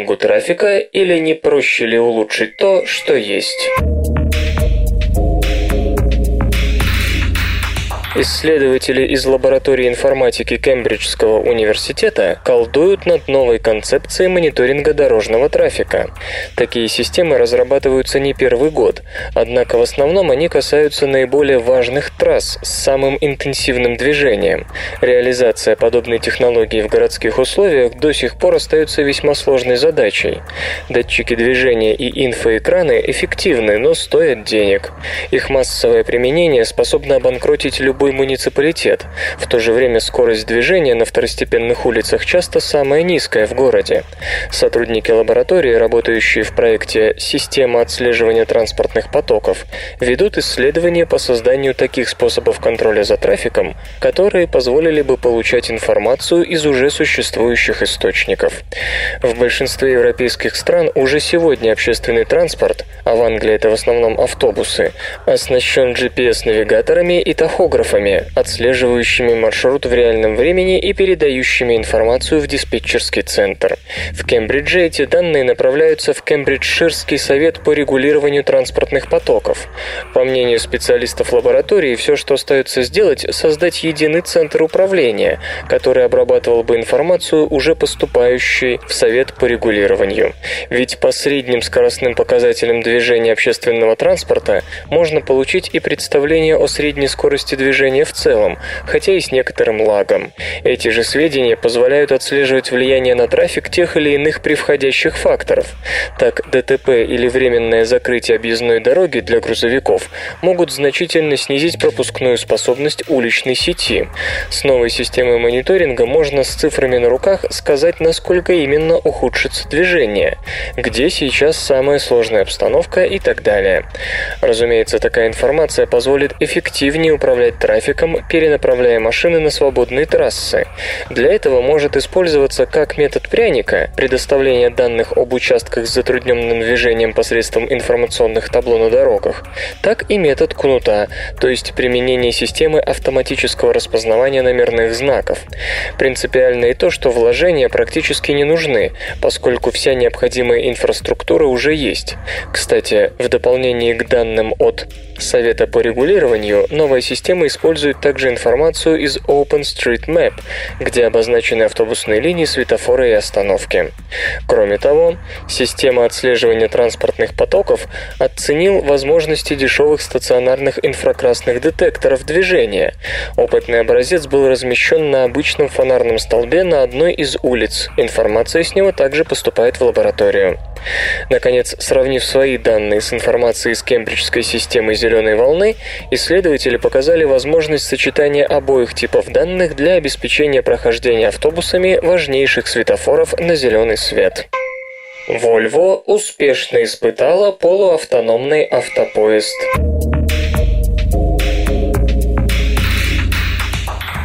Speaker 3: Мониторингу трафика или не проще ли улучшить то, что есть? Исследователи из лаборатории информатики Кембриджского университета колдуют над новой концепцией мониторинга дорожного трафика. Такие системы разрабатываются не первый год, однако в основном они касаются наиболее важных трасс с самым интенсивным движением. Реализация подобной технологии в городских условиях до сих пор остается весьма сложной задачей. Датчики движения и инфоэкраны эффективны, но стоят денег. Их массовое применение способно обанкротить любой любой муниципалитет. В то же время скорость движения на второстепенных улицах часто самая низкая в городе. Сотрудники лаборатории, работающие в проекте «Система отслеживания транспортных потоков», ведут исследования по созданию таких способов контроля за трафиком, которые позволили бы получать информацию из уже существующих источников. В большинстве европейских стран уже сегодня общественный транспорт, а в Англии это в основном автобусы, оснащен GPS-навигаторами и тахографами, микрографами, отслеживающими маршрут в реальном времени и передающими информацию в диспетчерский центр. В Кембридже эти данные направляются в Кембриджширский совет по регулированию транспортных потоков. По мнению специалистов лаборатории, все, что остается сделать, создать единый центр управления, который обрабатывал бы информацию, уже поступающей в совет по регулированию. Ведь по средним скоростным показателям движения общественного транспорта можно получить и представление о средней скорости движения движения в целом, хотя и с некоторым лагом. Эти же сведения позволяют отслеживать влияние на трафик тех или иных превходящих факторов. Так, ДТП или временное закрытие объездной дороги для грузовиков могут значительно снизить пропускную способность уличной сети. С новой системой мониторинга можно с цифрами на руках сказать, насколько именно ухудшится движение, где сейчас самая сложная обстановка и так далее. Разумеется, такая информация позволит эффективнее управлять трафиком трафиком, перенаправляя машины на свободные трассы. Для этого может использоваться как метод пряника, предоставление данных об участках с затрудненным движением посредством информационных табло на дорогах, так и метод кнута, то есть применение системы автоматического распознавания номерных знаков. Принципиально и то, что вложения практически не нужны, поскольку вся необходимая инфраструктура уже есть. Кстати, в дополнение к данным от Совета по регулированию, новая система использует также информацию из OpenStreetMap, где обозначены автобусные линии, светофоры и остановки. Кроме того, система отслеживания транспортных потоков оценил возможности дешевых стационарных инфракрасных детекторов движения. Опытный образец был размещен на обычном фонарном столбе на одной из улиц. Информация с него также поступает в лабораторию. Наконец, сравнив свои данные с информацией из кембриджской системы зеленой волны, исследователи показали возможность сочетания обоих типов данных для обеспечения прохождения автобусами важнейших светофоров на зеленый свет. Volvo успешно испытала полуавтономный автопоезд.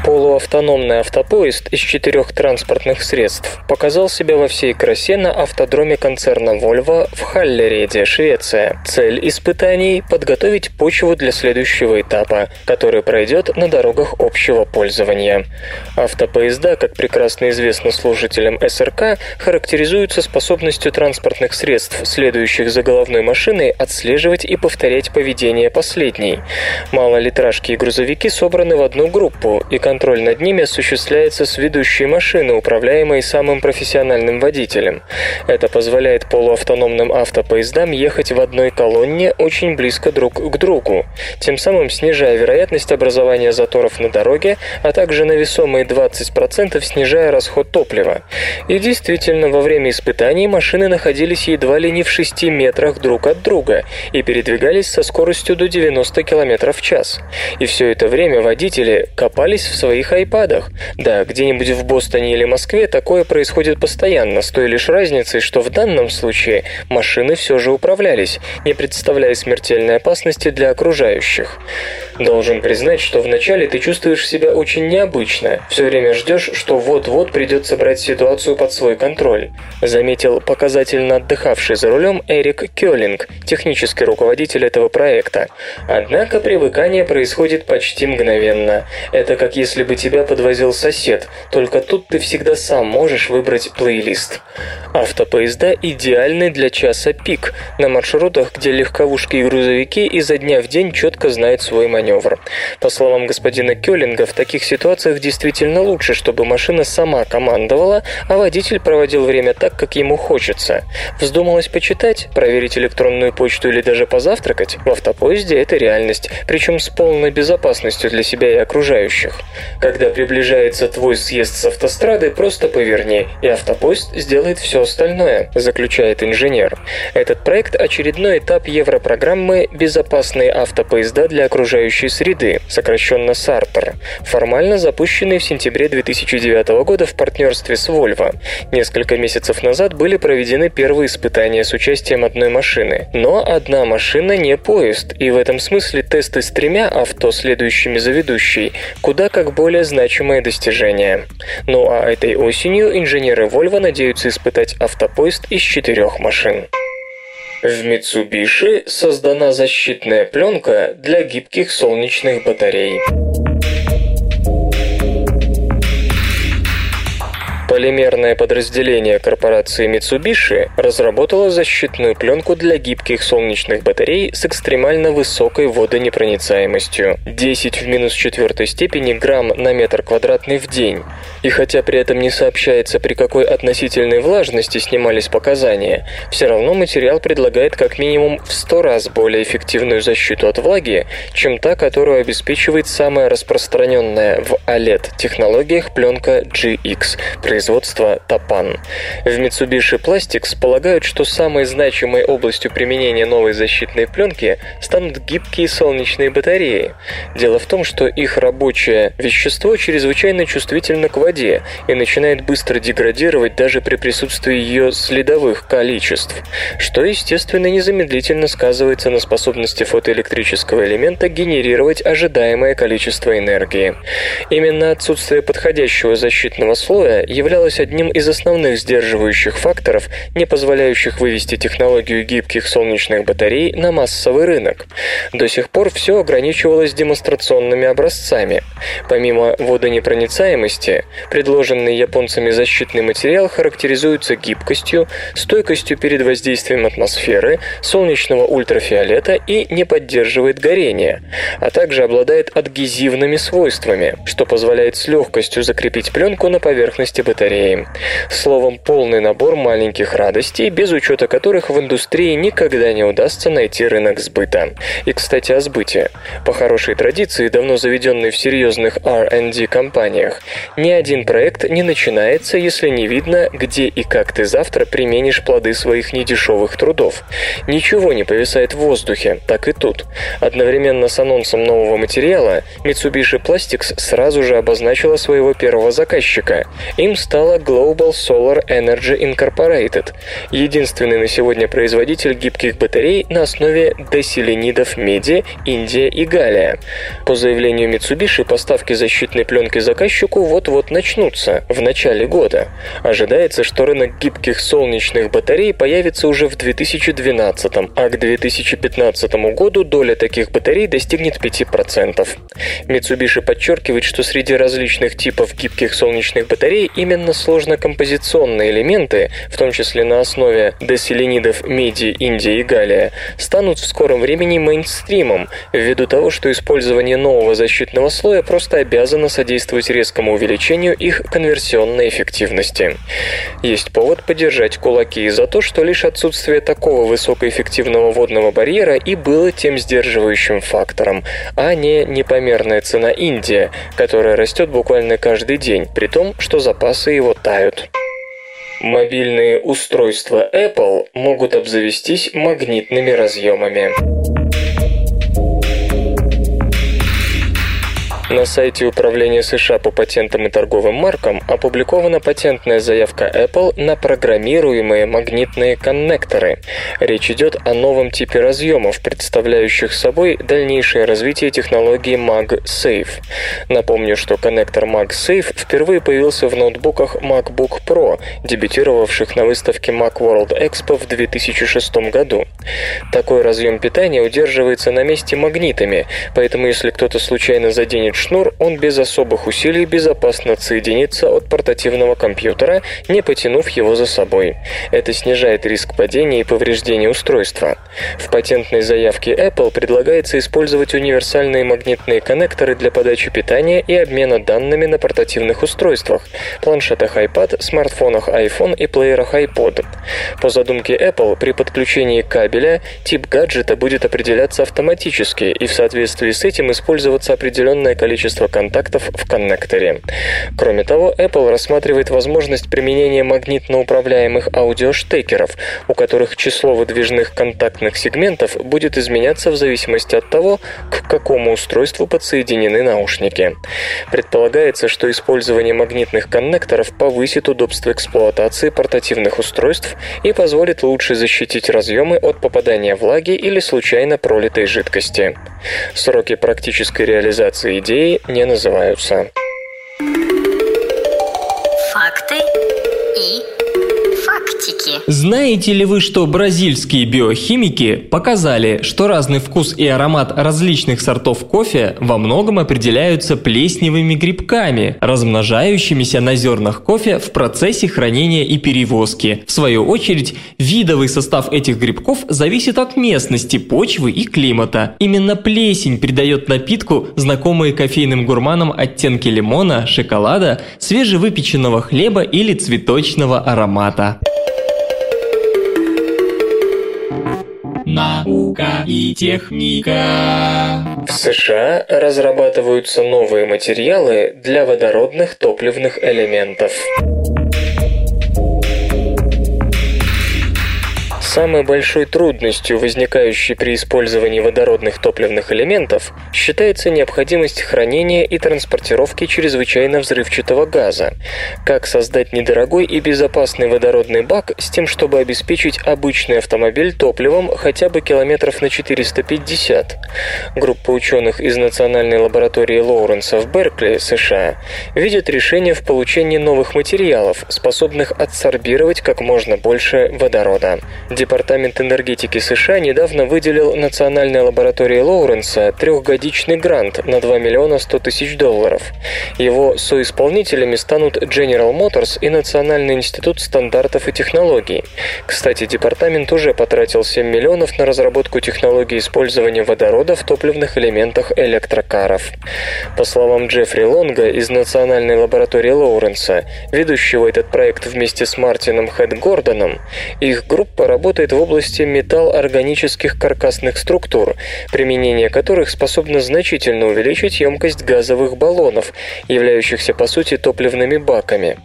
Speaker 3: Полуавтономный автопоезд из четырех транспортных средств показал себя во всей красе на автодроме концерна Volvo в Халлереде, Швеция. Цель испытаний – подготовить почву для следующего этапа, который пройдет на дорогах общего пользования. Автопоезда, как прекрасно известно служителям СРК, характеризуются способностью транспортных средств, следующих за головной машиной, отслеживать и повторять поведение последней. Малолитражки и грузовики собраны в одну группу, и контроль над ними осуществляется с ведущей машины, управляемой самым профессиональным водителем. Это позволяет полуавтономным автопоездам ехать в одной колонне очень близко друг к другу, тем самым снижая вероятность образования заторов на дороге, а также на весомые 20% снижая расход топлива. И действительно, во время испытаний машины находились едва ли не в 6 метрах друг от друга и передвигались со скоростью до 90 км в час. И все это время водители копались в своих айпадах. Да, где-нибудь в Бостоне или Москве такое происходит постоянно, с той лишь разницей, что в данном случае машины все же управлялись, не представляя смертельной опасности для окружающих. Должен признать, что вначале ты чувствуешь себя очень необычно, все время ждешь, что вот-вот придется брать ситуацию под свой контроль, заметил показательно отдыхавший за рулем Эрик Кёлинг, технический руководитель этого проекта. Однако привыкание происходит почти мгновенно. Это как если если бы тебя подвозил сосед, только тут ты всегда сам можешь выбрать плейлист. Автопоезда идеальны для часа пик, на маршрутах, где легковушки и грузовики изо дня в день четко знают свой маневр. По словам господина Кёллинга, в таких ситуациях действительно лучше, чтобы машина сама командовала, а водитель проводил время так, как ему хочется. Вздумалось почитать, проверить электронную почту или даже позавтракать? В автопоезде это реальность, причем с полной безопасностью для себя и окружающих. Когда приближается твой съезд с автострады, просто поверни, и автопоезд сделает все остальное, заключает инженер. Этот проект – очередной этап европрограммы «Безопасные автопоезда для окружающей среды», сокращенно САРТР, формально запущенный в сентябре 2009 года в партнерстве с Volvo. Несколько месяцев назад были проведены первые испытания с участием одной машины. Но одна машина не поезд, и в этом смысле тесты с тремя авто, следующими за ведущей, куда как более значимое достижение. Ну а этой осенью инженеры Volvo надеются испытать автопоезд из четырех машин. В Mitsubishi создана защитная пленка для гибких солнечных батарей. Полимерное подразделение корпорации Mitsubishi разработало защитную пленку для гибких солнечных батарей с экстремально высокой водонепроницаемостью – 10 в минус четвертой степени грамм на метр квадратный в день. И хотя при этом не сообщается, при какой относительной влажности снимались показания, все равно материал предлагает как минимум в 100 раз более эффективную защиту от влаги, чем та, которую обеспечивает самая распространенная в OLED-технологиях пленка GX производства Топан. В Mitsubishi Plastics полагают, что самой значимой областью применения новой защитной пленки станут гибкие солнечные батареи. Дело в том, что их рабочее вещество чрезвычайно чувствительно к воде и начинает быстро деградировать даже при присутствии ее следовых количеств, что, естественно, незамедлительно сказывается на способности фотоэлектрического элемента генерировать ожидаемое количество энергии. Именно отсутствие подходящего защитного слоя являлось одним из основных сдерживающих факторов, не позволяющих вывести технологию гибких солнечных батарей на массовый рынок. До сих пор все ограничивалось демонстрационными образцами. Помимо водонепроницаемости, предложенный японцами защитный материал характеризуется гибкостью, стойкостью перед воздействием атмосферы, солнечного ультрафиолета и не поддерживает горение, а также обладает адгезивными свойствами, что позволяет с легкостью закрепить пленку на поверхности батареи. Словом, полный набор маленьких радостей, без учета которых в индустрии никогда не удастся найти рынок сбыта. И, кстати, о сбыте. По хорошей традиции, давно заведенной в серьезных R&D компаниях, ни один проект не начинается, если не видно, где и как ты завтра применишь плоды своих недешевых трудов. Ничего не повисает в воздухе, так и тут. Одновременно с анонсом нового материала Mitsubishi Plastics сразу же обозначила своего первого заказчика. Им стала Global Solar Energy Incorporated, единственный на сегодня производитель гибких батарей на основе деселенидов меди, Индия и Галия. По заявлению Mitsubishi, поставки защитной пленки заказчику вот-вот начнутся, в начале года. Ожидается, что рынок гибких солнечных батарей появится уже в 2012, а к 2015 году доля таких батарей достигнет 5%. Mitsubishi подчеркивает, что среди различных типов гибких солнечных батарей именно сложно-композиционные элементы, в том числе на основе деселенидов меди, Индии и Галия, станут в скором времени мейнстримом, ввиду того, что использование нового защитного слоя просто обязано содействовать резкому увеличению их конверсионной эффективности. Есть повод поддержать кулаки за то, что лишь отсутствие такого высокоэффективного водного барьера и было тем сдерживающим фактором, а не непомерная цена Индия, которая растет буквально каждый день, при том, что запасы его тают. Мобильные устройства Apple могут обзавестись магнитными разъемами. На сайте Управления США по патентам и торговым маркам опубликована патентная заявка Apple на программируемые магнитные коннекторы. Речь идет о новом типе разъемов, представляющих собой дальнейшее развитие технологии MagSafe. Напомню, что коннектор MagSafe впервые появился в ноутбуках MacBook Pro, дебютировавших на выставке Macworld Expo в 2006 году. Такой разъем питания удерживается на месте магнитами, поэтому если кто-то случайно заденет натянуть шнур, он без особых усилий безопасно отсоединится от портативного компьютера, не потянув его за собой. Это снижает риск падения и повреждения устройства. В патентной заявке Apple предлагается использовать универсальные магнитные коннекторы для подачи питания и обмена данными на портативных устройствах – планшетах iPad, смартфонах iPhone и плеерах iPod. По задумке Apple, при подключении кабеля тип гаджета будет определяться автоматически и в соответствии с этим использоваться количество контактов в коннекторе. Кроме того, Apple рассматривает возможность применения магнитно управляемых аудиоштекеров, у которых число выдвижных контактных сегментов будет изменяться в зависимости от того, к какому устройству подсоединены наушники. Предполагается, что использование магнитных коннекторов повысит удобство эксплуатации портативных устройств и позволит лучше защитить разъемы от попадания влаги или случайно пролитой жидкости. Сроки практической реализации идеи не называются.
Speaker 4: Знаете ли вы, что бразильские биохимики показали, что разный вкус и аромат различных сортов кофе во многом определяются плесневыми грибками, размножающимися на зернах кофе в процессе хранения и перевозки. В свою очередь, видовый состав этих грибков зависит от местности, почвы и климата. Именно плесень придает напитку знакомые кофейным гурманам оттенки лимона, шоколада, свежевыпеченного хлеба или цветочного аромата.
Speaker 2: Наука и техника.
Speaker 3: В США разрабатываются новые материалы для водородных топливных элементов. Самой большой трудностью, возникающей при использовании водородных топливных элементов, считается необходимость хранения и транспортировки чрезвычайно взрывчатого газа. Как создать недорогой и безопасный водородный бак с тем, чтобы обеспечить обычный автомобиль топливом хотя бы километров на 450? Группа ученых из Национальной лаборатории Лоуренса в Беркли, США, видит решение в получении новых материалов, способных адсорбировать как можно больше водорода. Департамент энергетики США недавно выделил Национальной лаборатории Лоуренса трехгодичный грант на 2 миллиона 100 тысяч долларов. Его соисполнителями станут General Motors и Национальный институт стандартов и технологий. Кстати, департамент уже потратил 7 миллионов на разработку технологии использования водорода в топливных элементах электрокаров. По словам Джеффри Лонга из Национальной лаборатории Лоуренса, ведущего этот проект вместе с Мартином Хэт Гордоном, их группа работает работает в области металл-органических каркасных структур, применение которых способно значительно увеличить емкость газовых баллонов, являющихся по сути топливными баками.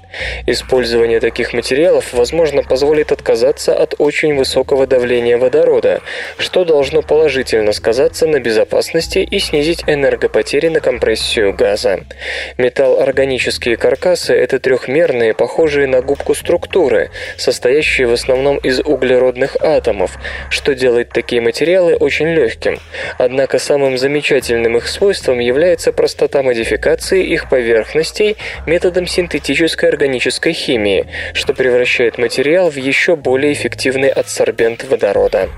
Speaker 3: Использование таких материалов, возможно, позволит отказаться от очень высокого давления водорода, что должно положительно сказаться на безопасности и снизить энергопотери на компрессию газа. Металл-органические каркасы – это трехмерные, похожие на губку структуры, состоящие в основном из углеродных водных атомов, что делает такие материалы очень легким. Однако самым замечательным их свойством является простота модификации их поверхностей методом синтетической органической химии, что превращает материал в еще более эффективный адсорбент водорода.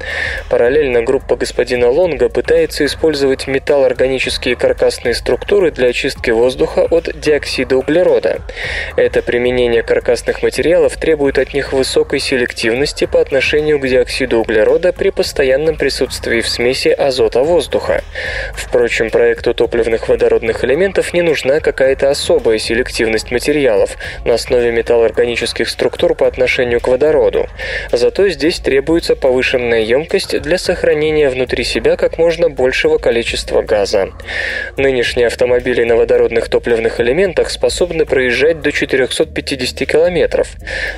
Speaker 3: Параллельно группа господина Лонга пытается использовать металлорганические каркасные структуры для очистки воздуха от диоксида углерода. Это применение каркасных материалов требует от них высокой селективности по отношению отношению к углерода при постоянном присутствии в смеси азота воздуха. Впрочем, проекту топливных водородных элементов не нужна какая-то особая селективность материалов на основе металлоорганических структур по отношению к водороду. Зато здесь требуется повышенная емкость для сохранения внутри себя как можно большего количества газа. Нынешние автомобили на водородных топливных элементах способны проезжать до 450 км,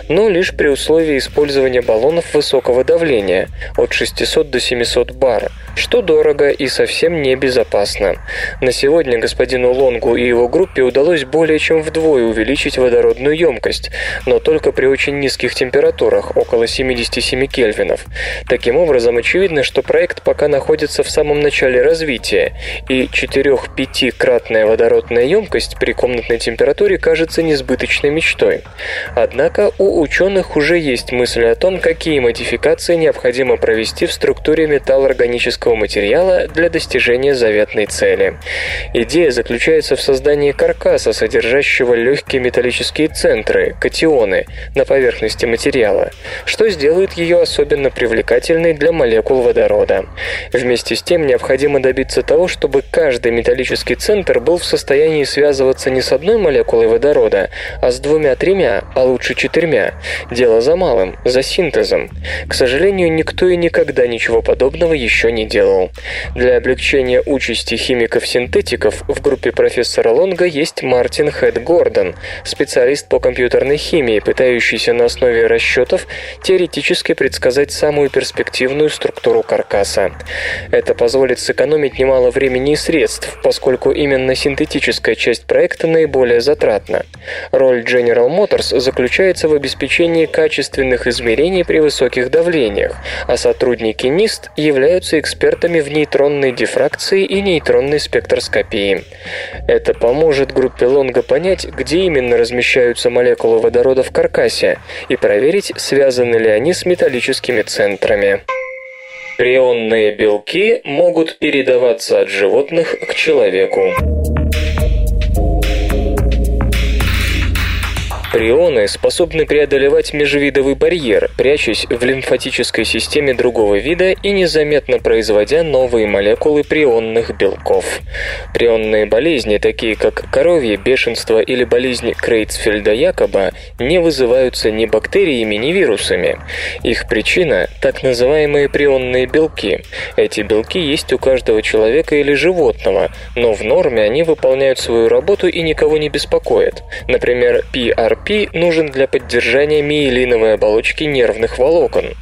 Speaker 3: но лишь при условии использования баллонов высокого высокого давления от 600 до 700 бар, что дорого и совсем небезопасно. На сегодня господину Лонгу и его группе удалось более чем вдвое увеличить водородную емкость, но только при очень низких температурах, около 77 кельвинов. Таким образом, очевидно, что проект пока находится в самом начале развития, и 4-5-кратная водородная емкость при комнатной температуре кажется несбыточной мечтой. Однако у ученых уже есть мысли о том, какие модификации необходимо провести в структуре металлоорганического синтетического материала для достижения заветной цели. Идея заключается в создании каркаса, содержащего легкие металлические центры, катионы, на поверхности материала, что сделает ее особенно привлекательной для молекул водорода. Вместе с тем необходимо добиться того, чтобы каждый металлический центр был в состоянии связываться не с одной молекулой водорода, а с двумя-тремя, а лучше четырьмя. Дело за малым, за синтезом. К сожалению, никто и никогда ничего подобного еще не делал. Для облегчения участи химиков-синтетиков в группе профессора Лонга есть Мартин Хэт Гордон, специалист по компьютерной химии, пытающийся на основе расчетов теоретически предсказать самую перспективную структуру каркаса. Это позволит сэкономить немало времени и средств, поскольку именно синтетическая часть проекта наиболее затратна. Роль General Motors заключается в обеспечении качественных измерений при высоких давлениях, а сотрудники NIST являются экспертами в нейтронной дифракции и нейтронной спектроскопии. Это поможет группе Лонга понять, где именно размещаются молекулы водорода в каркасе и проверить, связаны ли они с металлическими центрами. Прионные белки могут передаваться от животных к человеку. Прионы способны преодолевать межвидовый барьер, прячась в лимфатической системе другого вида и незаметно производя новые молекулы прионных белков. Прионные болезни, такие как коровье, бешенство или болезнь Крейцфельда-Якоба, не вызываются ни бактериями, ни вирусами. Их причина – так называемые прионные белки. Эти белки есть у каждого человека или животного, но в норме они выполняют свою работу и никого не беспокоят. Например, PRP P нужен для поддержания миелиновой оболочки нервных волокон.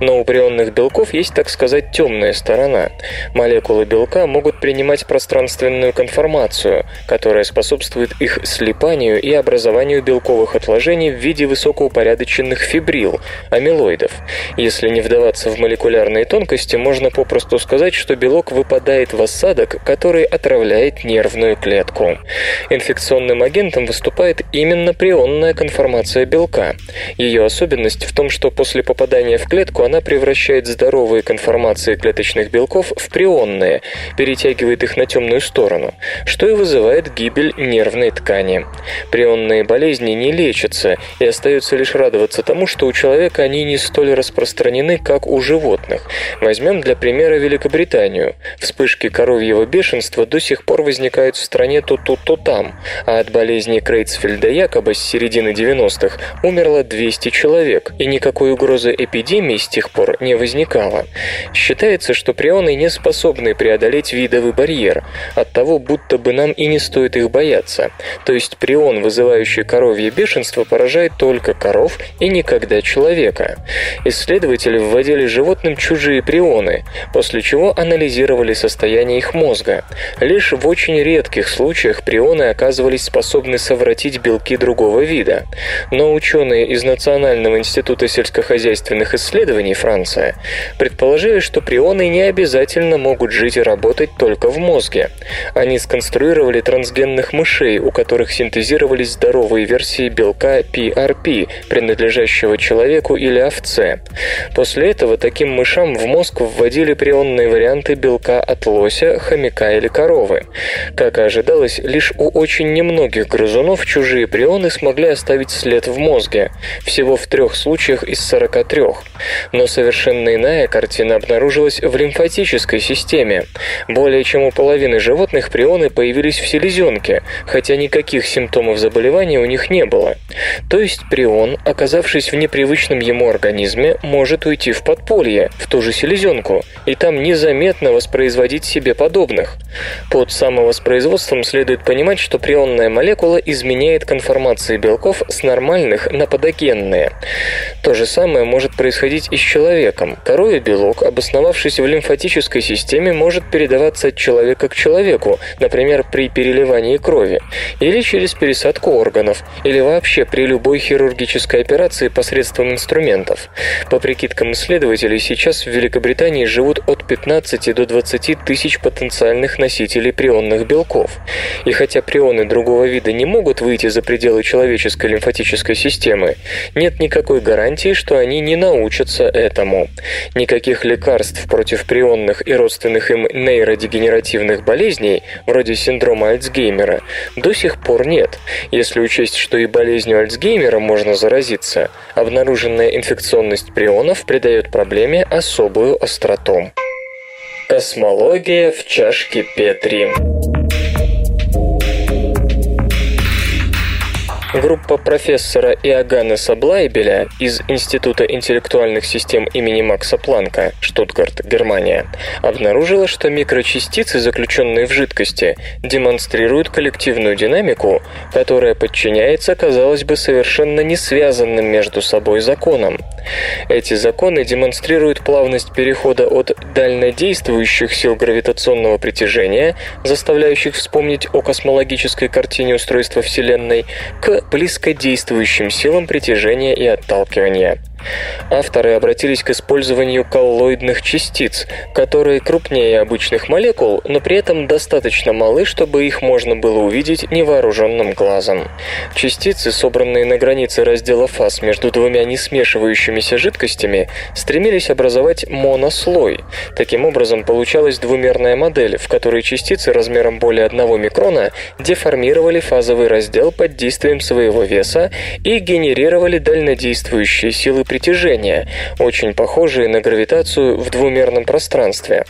Speaker 3: Но у прионных белков есть, так сказать, темная сторона. Молекулы белка могут принимать пространственную конформацию, которая способствует их слипанию и образованию белковых отложений в виде высокоупорядоченных фибрил, амилоидов. Если не вдаваться в молекулярные тонкости, можно попросту сказать, что белок выпадает в осадок, который отравляет нервную клетку. Инфекционным агентом выступает именно прионная полная конформация белка. Ее особенность в том, что после попадания в клетку она превращает здоровые конформации клеточных белков в прионные, перетягивает их на темную сторону, что и вызывает гибель нервной ткани. Прионные болезни не лечатся, и остается лишь радоваться тому, что у человека они не столь распространены, как у животных. Возьмем для примера Великобританию. Вспышки коровьего бешенства до сих пор возникают в стране то тут, то там, а от болезни Крейцфельда якобы с середины середины 90-х умерло 200 человек, и никакой угрозы эпидемии с тех пор не возникало. Считается, что прионы не способны преодолеть видовый барьер, от того будто бы нам и не стоит их бояться. То есть прион, вызывающий коровье бешенство, поражает только коров и никогда человека. Исследователи вводили животным чужие прионы, после чего анализировали состояние их мозга. Лишь в очень редких случаях прионы оказывались способны совратить белки другого вида, вида. Но ученые из Национального института сельскохозяйственных исследований Франция предположили, что прионы не обязательно могут жить и работать только в мозге. Они сконструировали трансгенных мышей, у которых синтезировались здоровые версии белка PRP, принадлежащего человеку или овце. После этого таким мышам в мозг вводили прионные варианты белка от лося, хомяка или коровы. Как и ожидалось, лишь у очень немногих грызунов чужие прионы смогли оставить след в мозге, всего в трех случаях из 43. Но совершенно иная картина обнаружилась в лимфатической системе. Более чем у половины животных прионы появились в селезенке, хотя никаких симптомов заболевания у них не было. То есть прион, оказавшись в непривычном ему организме, может уйти в подполье, в ту же селезенку, и там незаметно воспроизводить себе подобных. Под самовоспроизводством следует понимать, что прионная молекула изменяет конформации белков белков с нормальных на патогенные. То же самое может происходить и с человеком. Коровий белок, обосновавшись в лимфатической системе, может передаваться от человека к человеку, например, при переливании крови, или через пересадку органов, или вообще при любой хирургической операции посредством инструментов. По прикидкам исследователей, сейчас в Великобритании живут от 15 до 20 тысяч потенциальных носителей прионных белков. И хотя прионы другого вида не могут выйти за пределы человеческого человеческой лимфатической системы, нет никакой гарантии, что они не научатся этому. Никаких лекарств против прионных и родственных им нейродегенеративных болезней, вроде синдрома Альцгеймера, до сих пор нет, если учесть, что и болезнью Альцгеймера можно заразиться. Обнаруженная инфекционность прионов придает проблеме особую остроту. Космология в чашке Петри. Группа профессора Иоганнеса Блайбеля из Института интеллектуальных систем имени Макса Планка, Штутгарт, Германия, обнаружила, что микрочастицы, заключенные в жидкости, демонстрируют коллективную динамику, которая подчиняется, казалось бы, совершенно не связанным между собой законам. Эти законы демонстрируют плавность перехода от дальнодействующих сил гравитационного притяжения, заставляющих вспомнить о космологической картине устройства Вселенной, к близкодействующим силам притяжения и отталкивания. Авторы обратились к использованию коллоидных частиц, которые крупнее обычных молекул, но при этом достаточно малы, чтобы их можно было увидеть невооруженным глазом. Частицы, собранные на границе раздела фаз между двумя несмешивающимися жидкостями, стремились образовать монослой. Таким образом, получалась двумерная модель, в которой частицы размером более 1 микрона деформировали фазовый раздел под действием своего веса и генерировали дальнодействующие силы притяжения, очень похожие на гравитацию в двумерном пространстве.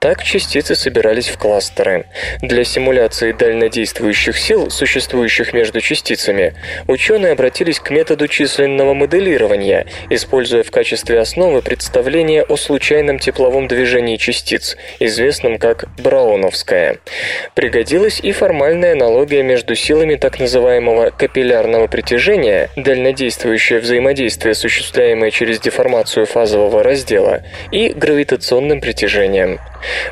Speaker 3: Так частицы собирались в кластеры. Для симуляции дальнодействующих сил, существующих между частицами, ученые обратились к методу численного моделирования, используя в качестве основы представление о случайном тепловом движении частиц, известном как Брауновское. Пригодилась и формальная аналогия между силами так называемого капиллярного притяжения, дальнодействующее взаимодействие с осуществляемое через деформацию фазового раздела, и гравитационным притяжением.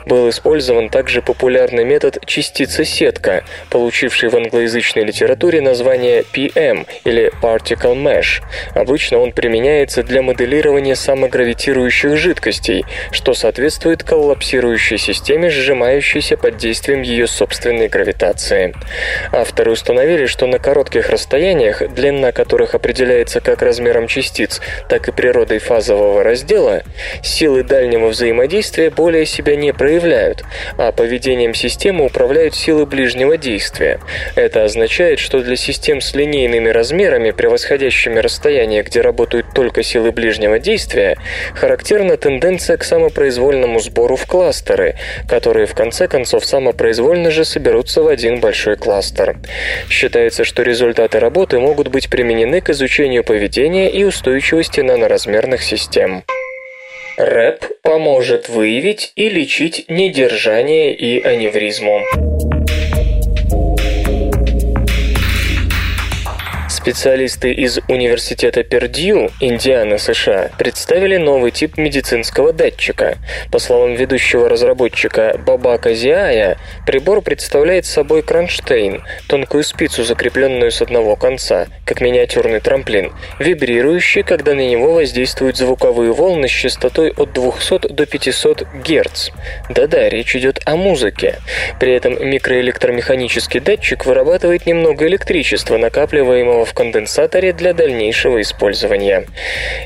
Speaker 3: Был использован также популярный метод частица-сетка, получивший в англоязычной литературе название PM или Particle Mesh. Обычно он применяется для моделирования самогравитирующих жидкостей, что соответствует коллапсирующей системе, сжимающейся под действием ее собственной гравитации. Авторы установили, что на коротких расстояниях, длина которых определяется как размером частиц, так и природой фазового раздела, силы дальнего взаимодействия более себя не проявляют, а поведением системы управляют силы ближнего действия. Это означает, что для систем с линейными размерами, превосходящими расстояние, где работают только силы ближнего действия, характерна тенденция к самопроизвольному сбору в кластеры, которые в конце концов самопроизвольно же соберутся в один большой кластер. Считается, что результаты работы могут быть применены к изучению поведения и устойчивости наноразмерных систем. РЭП поможет выявить и лечить недержание и аневризму. Специалисты из Университета Пердью, Индиана, США, представили новый тип медицинского датчика. По словам ведущего разработчика Бабака Зиая, прибор представляет собой кронштейн, тонкую спицу, закрепленную с одного конца, как миниатюрный трамплин, вибрирующий, когда на него воздействуют звуковые волны с частотой от 200 до 500 Гц. Да-да, речь идет о музыке. При этом микроэлектромеханический датчик вырабатывает немного электричества, накапливаемого в конденсаторе для дальнейшего использования.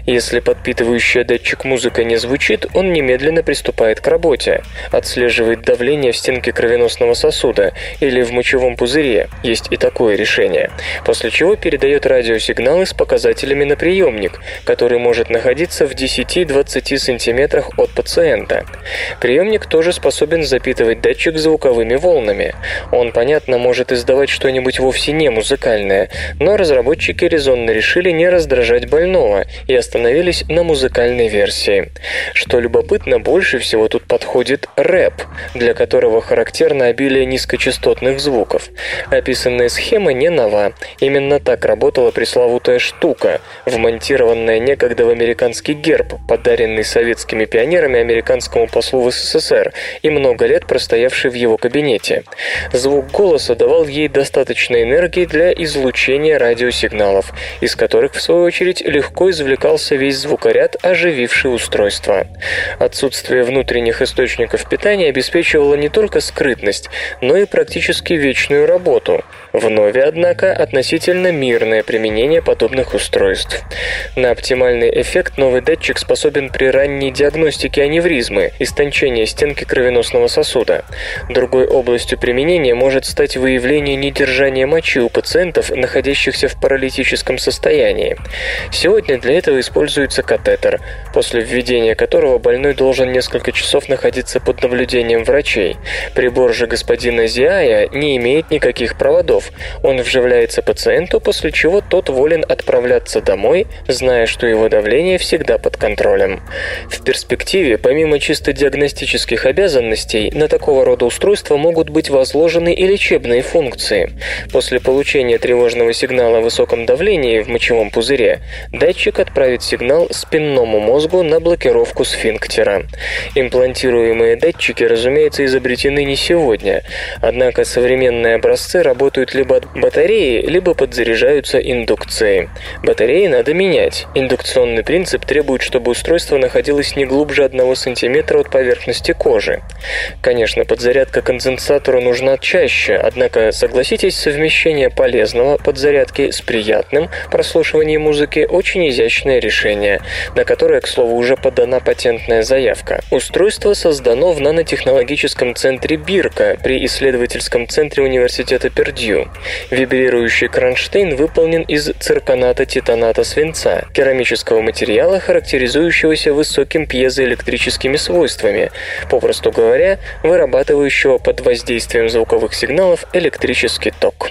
Speaker 3: Если подпитывающая датчик музыка не звучит, он немедленно приступает к работе. Отслеживает давление в стенке кровеносного сосуда или в мочевом пузыре, есть и такое решение. После чего передает радиосигналы с показателями на приемник, который может находиться в 10-20 сантиметрах от пациента. Приемник тоже способен запитывать датчик звуковыми волнами. Он, понятно, может издавать что-нибудь вовсе не музыкальное, но разработчики резонно решили не раздражать больного и остановились на музыкальной версии. Что любопытно, больше всего тут подходит рэп, для которого характерно обилие низкочастотных звуков. Описанная схема не нова. Именно так работала пресловутая штука, вмонтированная некогда в американский герб, подаренный советскими пионерами американскому послу в СССР и много лет простоявший в его кабинете. Звук голоса давал ей достаточно энергии для излучения радио радиосигналов, из которых, в свою очередь, легко извлекался весь звукоряд, ожививший устройство. Отсутствие внутренних источников питания обеспечивало не только скрытность, но и практически вечную работу. В Нове, однако, относительно мирное применение подобных устройств. На оптимальный эффект новый датчик способен при ранней диагностике аневризмы, истончения стенки кровеносного сосуда. Другой областью применения может стать выявление недержания мочи у пациентов, находящихся в паралитическом состоянии. Сегодня для этого используется катетер, после введения которого больной должен несколько часов находиться под наблюдением врачей. Прибор же господина Зиая не имеет никаких проводов. Он вживляется пациенту, после чего тот волен отправляться домой, зная, что его давление всегда под контролем. В перспективе, помимо чисто диагностических обязанностей, на такого рода устройства могут быть возложены и лечебные функции. После получения тревожного сигнала высоком давлении в мочевом пузыре, датчик отправит сигнал спинному мозгу на блокировку сфинктера. Имплантируемые датчики, разумеется, изобретены не сегодня, однако современные образцы работают либо от батареи, либо подзаряжаются индукцией. Батареи надо менять. Индукционный принцип требует, чтобы устройство находилось не глубже 1 см от поверхности кожи. Конечно, подзарядка конденсатора нужна чаще, однако, согласитесь, совмещение полезного подзарядки с приятным прослушиванием музыки очень изящное решение, на которое, к слову, уже подана патентная заявка. Устройство создано в нанотехнологическом центре Бирка при исследовательском центре университета Пердью. Вибрирующий кронштейн выполнен из цирконата титаната свинца, керамического материала, характеризующегося высоким пьезоэлектрическими свойствами, попросту говоря, вырабатывающего под воздействием звуковых сигналов электрический ток.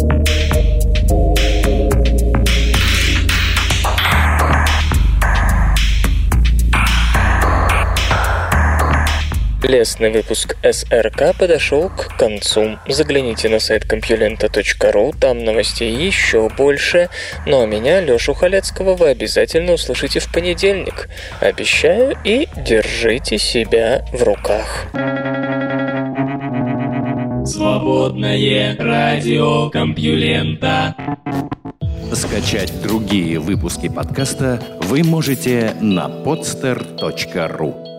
Speaker 3: Лесный выпуск СРК подошел к концу. Загляните на сайт compulenta.ru, там новостей еще больше. Ну а меня, Лешу Халецкого, вы обязательно услышите в понедельник. Обещаю и держите себя в руках.
Speaker 2: Свободное радио Компьюлента.
Speaker 1: Скачать другие выпуски подкаста вы можете на podster.ru